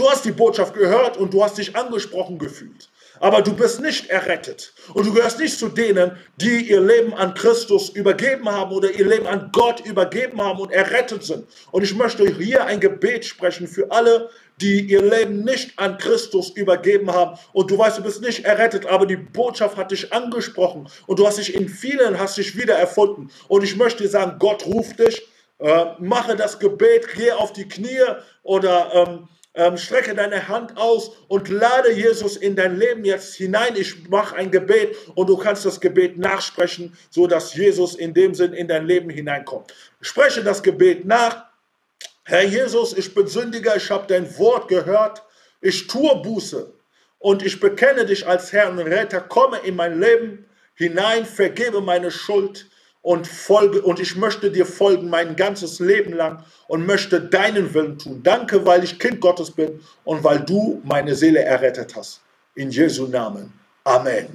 Du hast die Botschaft gehört und du hast dich angesprochen gefühlt. Aber du bist nicht errettet. Und du gehörst nicht zu denen, die ihr Leben an Christus übergeben haben oder ihr Leben an Gott übergeben haben und errettet sind. Und ich möchte hier ein Gebet sprechen für alle, die ihr Leben nicht an Christus übergeben haben. Und du weißt, du bist nicht errettet, aber die Botschaft hat dich angesprochen. Und du hast dich in vielen, hast dich wieder erfunden. Und ich möchte dir sagen, Gott ruft dich. Äh, mache das Gebet, geh auf die Knie oder... Ähm, ähm, strecke deine Hand aus und lade Jesus in dein Leben jetzt hinein. Ich mache ein Gebet und du kannst das Gebet nachsprechen, so dass Jesus in dem Sinn in dein Leben hineinkommt. Spreche das Gebet nach. Herr Jesus, ich bin Sündiger, ich habe dein Wort gehört, ich tue Buße und ich bekenne dich als Herr und Retter, komme in mein Leben hinein, vergebe meine Schuld und folge und ich möchte dir folgen mein ganzes Leben lang und möchte deinen Willen tun. Danke, weil ich Kind Gottes bin und weil du meine Seele errettet hast. In Jesu Namen. Amen.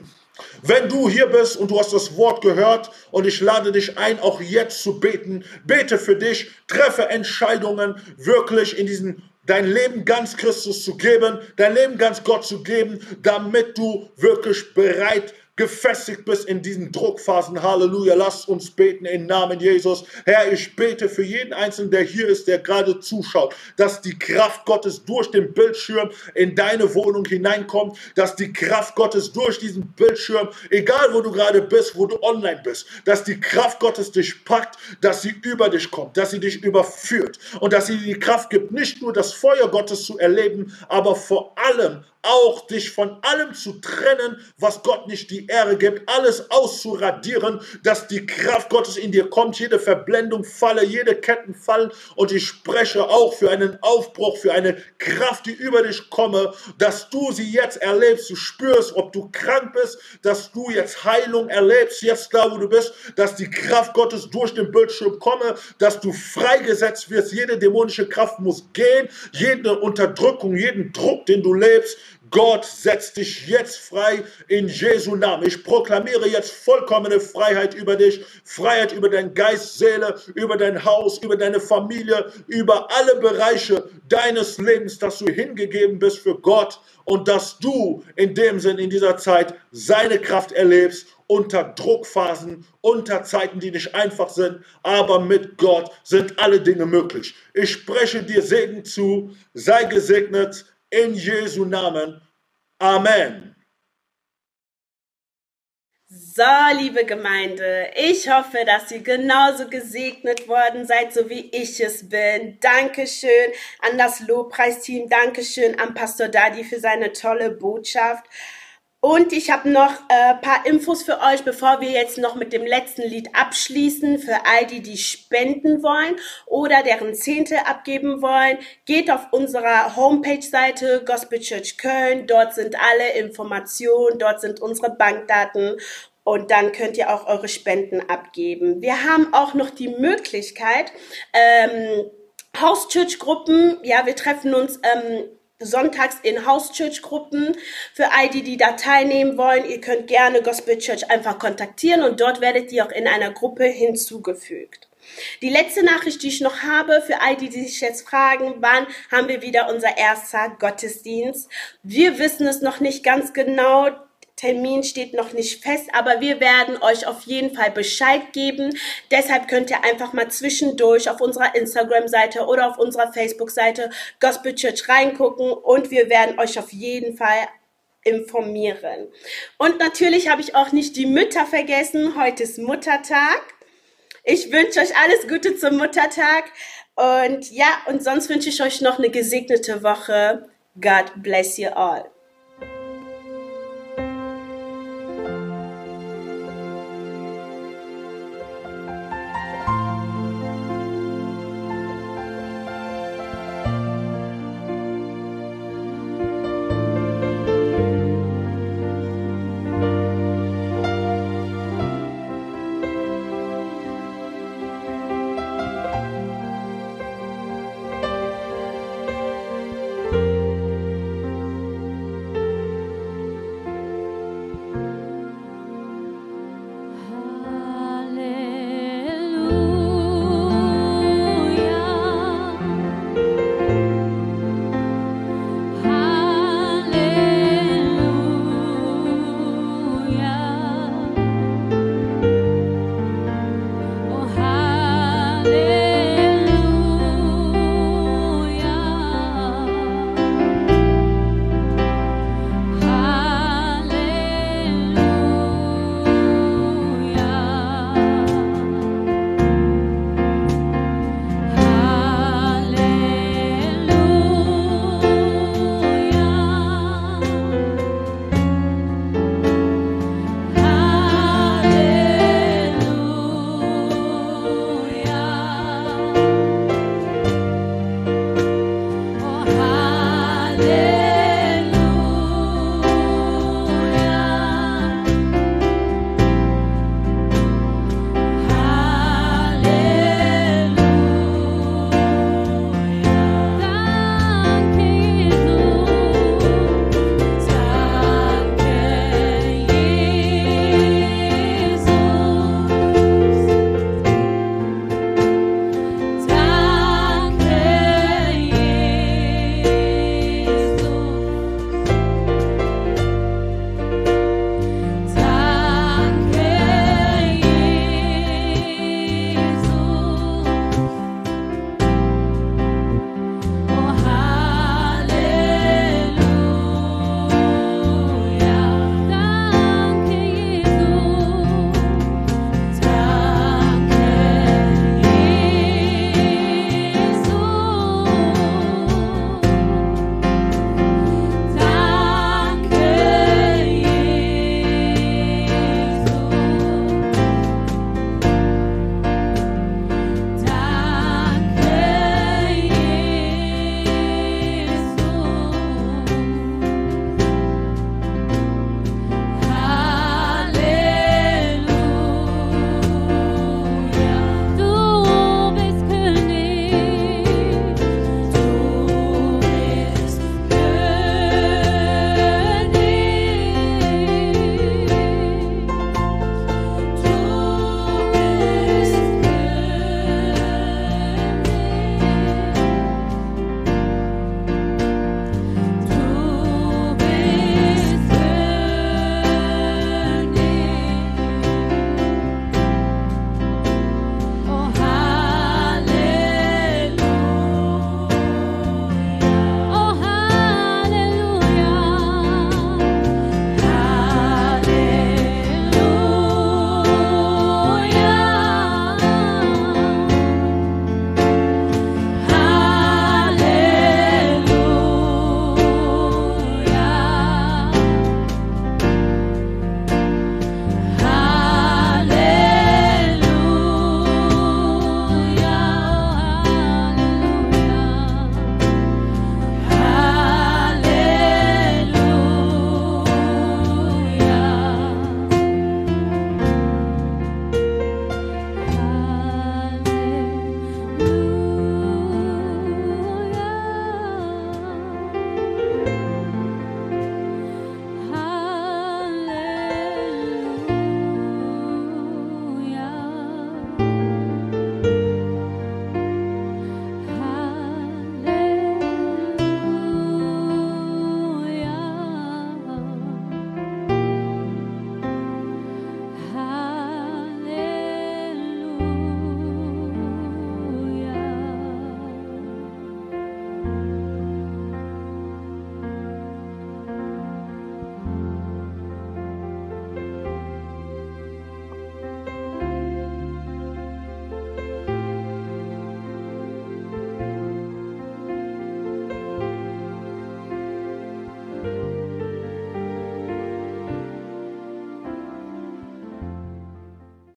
Wenn du hier bist und du hast das Wort gehört und ich lade dich ein, auch jetzt zu beten, bete für dich, treffe Entscheidungen wirklich in diesen dein Leben ganz Christus zu geben, dein Leben ganz Gott zu geben, damit du wirklich bereit bist gefestigt bist in diesen Druckphasen. Halleluja. Lass uns beten im Namen Jesus. Herr, ich bete für jeden Einzelnen, der hier ist, der gerade zuschaut, dass die Kraft Gottes durch den Bildschirm in deine Wohnung hineinkommt, dass die Kraft Gottes durch diesen Bildschirm, egal wo du gerade bist, wo du online bist, dass die Kraft Gottes dich packt, dass sie über dich kommt, dass sie dich überführt und dass sie die Kraft gibt, nicht nur das Feuer Gottes zu erleben, aber vor allem auch dich von allem zu trennen, was Gott nicht die Ehre gibt, alles auszuradieren, dass die Kraft Gottes in dir kommt, jede Verblendung falle, jede Ketten fallen. Und ich spreche auch für einen Aufbruch, für eine Kraft, die über dich komme, dass du sie jetzt erlebst, du spürst, ob du krank bist, dass du jetzt Heilung erlebst, jetzt da, wo du bist, dass die Kraft Gottes durch den Bildschirm komme, dass du freigesetzt wirst, jede dämonische Kraft muss gehen, jede Unterdrückung, jeden Druck, den du lebst, Gott setzt dich jetzt frei in Jesu Namen. Ich proklamiere jetzt vollkommene Freiheit über dich, Freiheit über dein Geist, Seele, über dein Haus, über deine Familie, über alle Bereiche deines Lebens, dass du hingegeben bist für Gott und dass du in dem Sinn in dieser Zeit seine Kraft erlebst unter Druckphasen, unter Zeiten, die nicht einfach sind, aber mit Gott sind alle Dinge möglich. Ich spreche dir Segen zu, sei gesegnet, in Jesu Namen. Amen. So, liebe Gemeinde, ich hoffe, dass ihr genauso gesegnet worden seid, so wie ich es bin. Dankeschön an das Lobpreisteam, Dankeschön an Pastor Dadi für seine tolle Botschaft. Und ich habe noch ein äh, paar Infos für euch, bevor wir jetzt noch mit dem letzten Lied abschließen. Für all die, die spenden wollen oder deren Zehnte abgeben wollen, geht auf unserer Homepage-Seite Gospel Church Köln. Dort sind alle Informationen, dort sind unsere Bankdaten und dann könnt ihr auch eure Spenden abgeben. Wir haben auch noch die Möglichkeit, ähm, House-Church-Gruppen, ja, wir treffen uns ähm, sonntags in House Church Gruppen. Für all die, die da teilnehmen wollen, ihr könnt gerne Gospel Church einfach kontaktieren und dort werdet ihr auch in einer Gruppe hinzugefügt. Die letzte Nachricht, die ich noch habe, für all die, die sich jetzt fragen, wann haben wir wieder unser erster Gottesdienst? Wir wissen es noch nicht ganz genau. Termin steht noch nicht fest, aber wir werden euch auf jeden Fall Bescheid geben. Deshalb könnt ihr einfach mal zwischendurch auf unserer Instagram-Seite oder auf unserer Facebook-Seite Gospel Church reingucken und wir werden euch auf jeden Fall informieren. Und natürlich habe ich auch nicht die Mütter vergessen. Heute ist Muttertag. Ich wünsche euch alles Gute zum Muttertag. Und ja, und sonst wünsche ich euch noch eine gesegnete Woche. God bless you all.